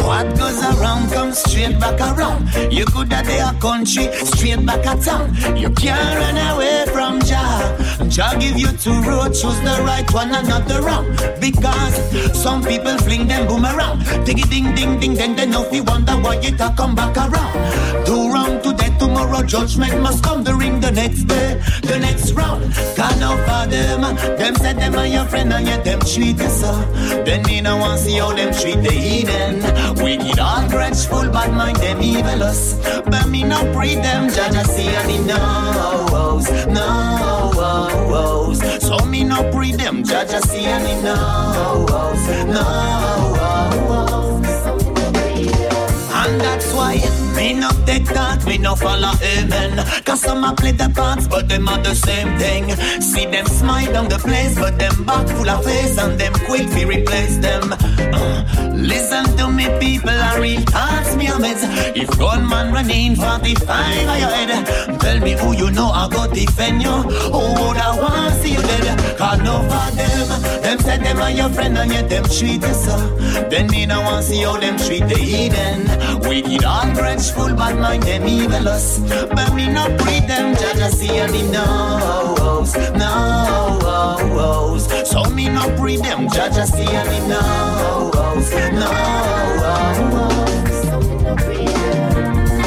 What goes around comes straight back around. You could have their country straight back at town. You can't run away from Jah. Jah give you two roads, choose the right one and not the wrong. Because some people fling them boomerang. Dig it ding ding ding, then they know you wonder why it a come back around. Do wrong today, tomorrow judgment must come. The ring the next day, the next round. Can't no for them. Them said them are your friend and yet them treat you so. Then me no want see how them treat the heathen. Wicked, all grudgeful, bad mind them evilous. But me no breed them, judge I see and he knows, knows. So me no breed them, judge I see and he knows, knows. And that's why me no take that, me no follow amen. Cause some a play the parts, but them are the same thing. See them smile on the place, but them back full of face, and them quick to replace them. Uh, listen to me, people, I real thoughts, me a meds. If gunman running 45 on your head, tell me who you know, I go defend you. Who would I want to see you dead? Cause no for them, them said them are your friend, and yet them treat you so. Then me no want see how them treat the heathen. Wicked, all grudgeful, bad mind them evilous. But me no breed them, judge I see and he knows, knows. So me no breed them, judge I see and he knows, knows.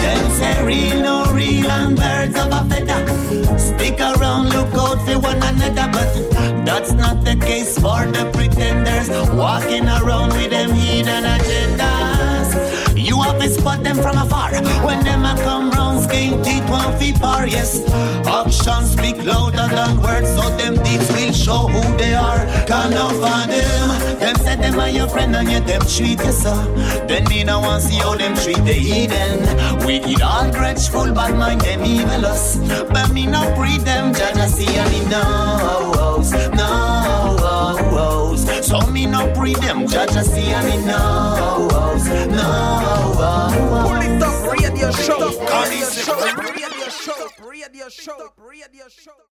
Them say real, no real, and birds of a feather. Stick around, look out for one another, but that's not the case for the pretenders. Walking around with them hidden agendas. You have to spot them from afar. When them a come round, skin teeth one feet bar. Yes, actions speak louder than words, so them deeds will show who they are. Can't over them. Them said them are your friend and yet them treat you so. Then me no want see how them treat the heathen. Wicked, all grudgeful, bad mind them evilous. But me no breed them, I see and he knows, knows. So me no pre them, judge I see and he knows, knows. Pull it up, radio show. Radio show. Radio show. Radio show. Radio show.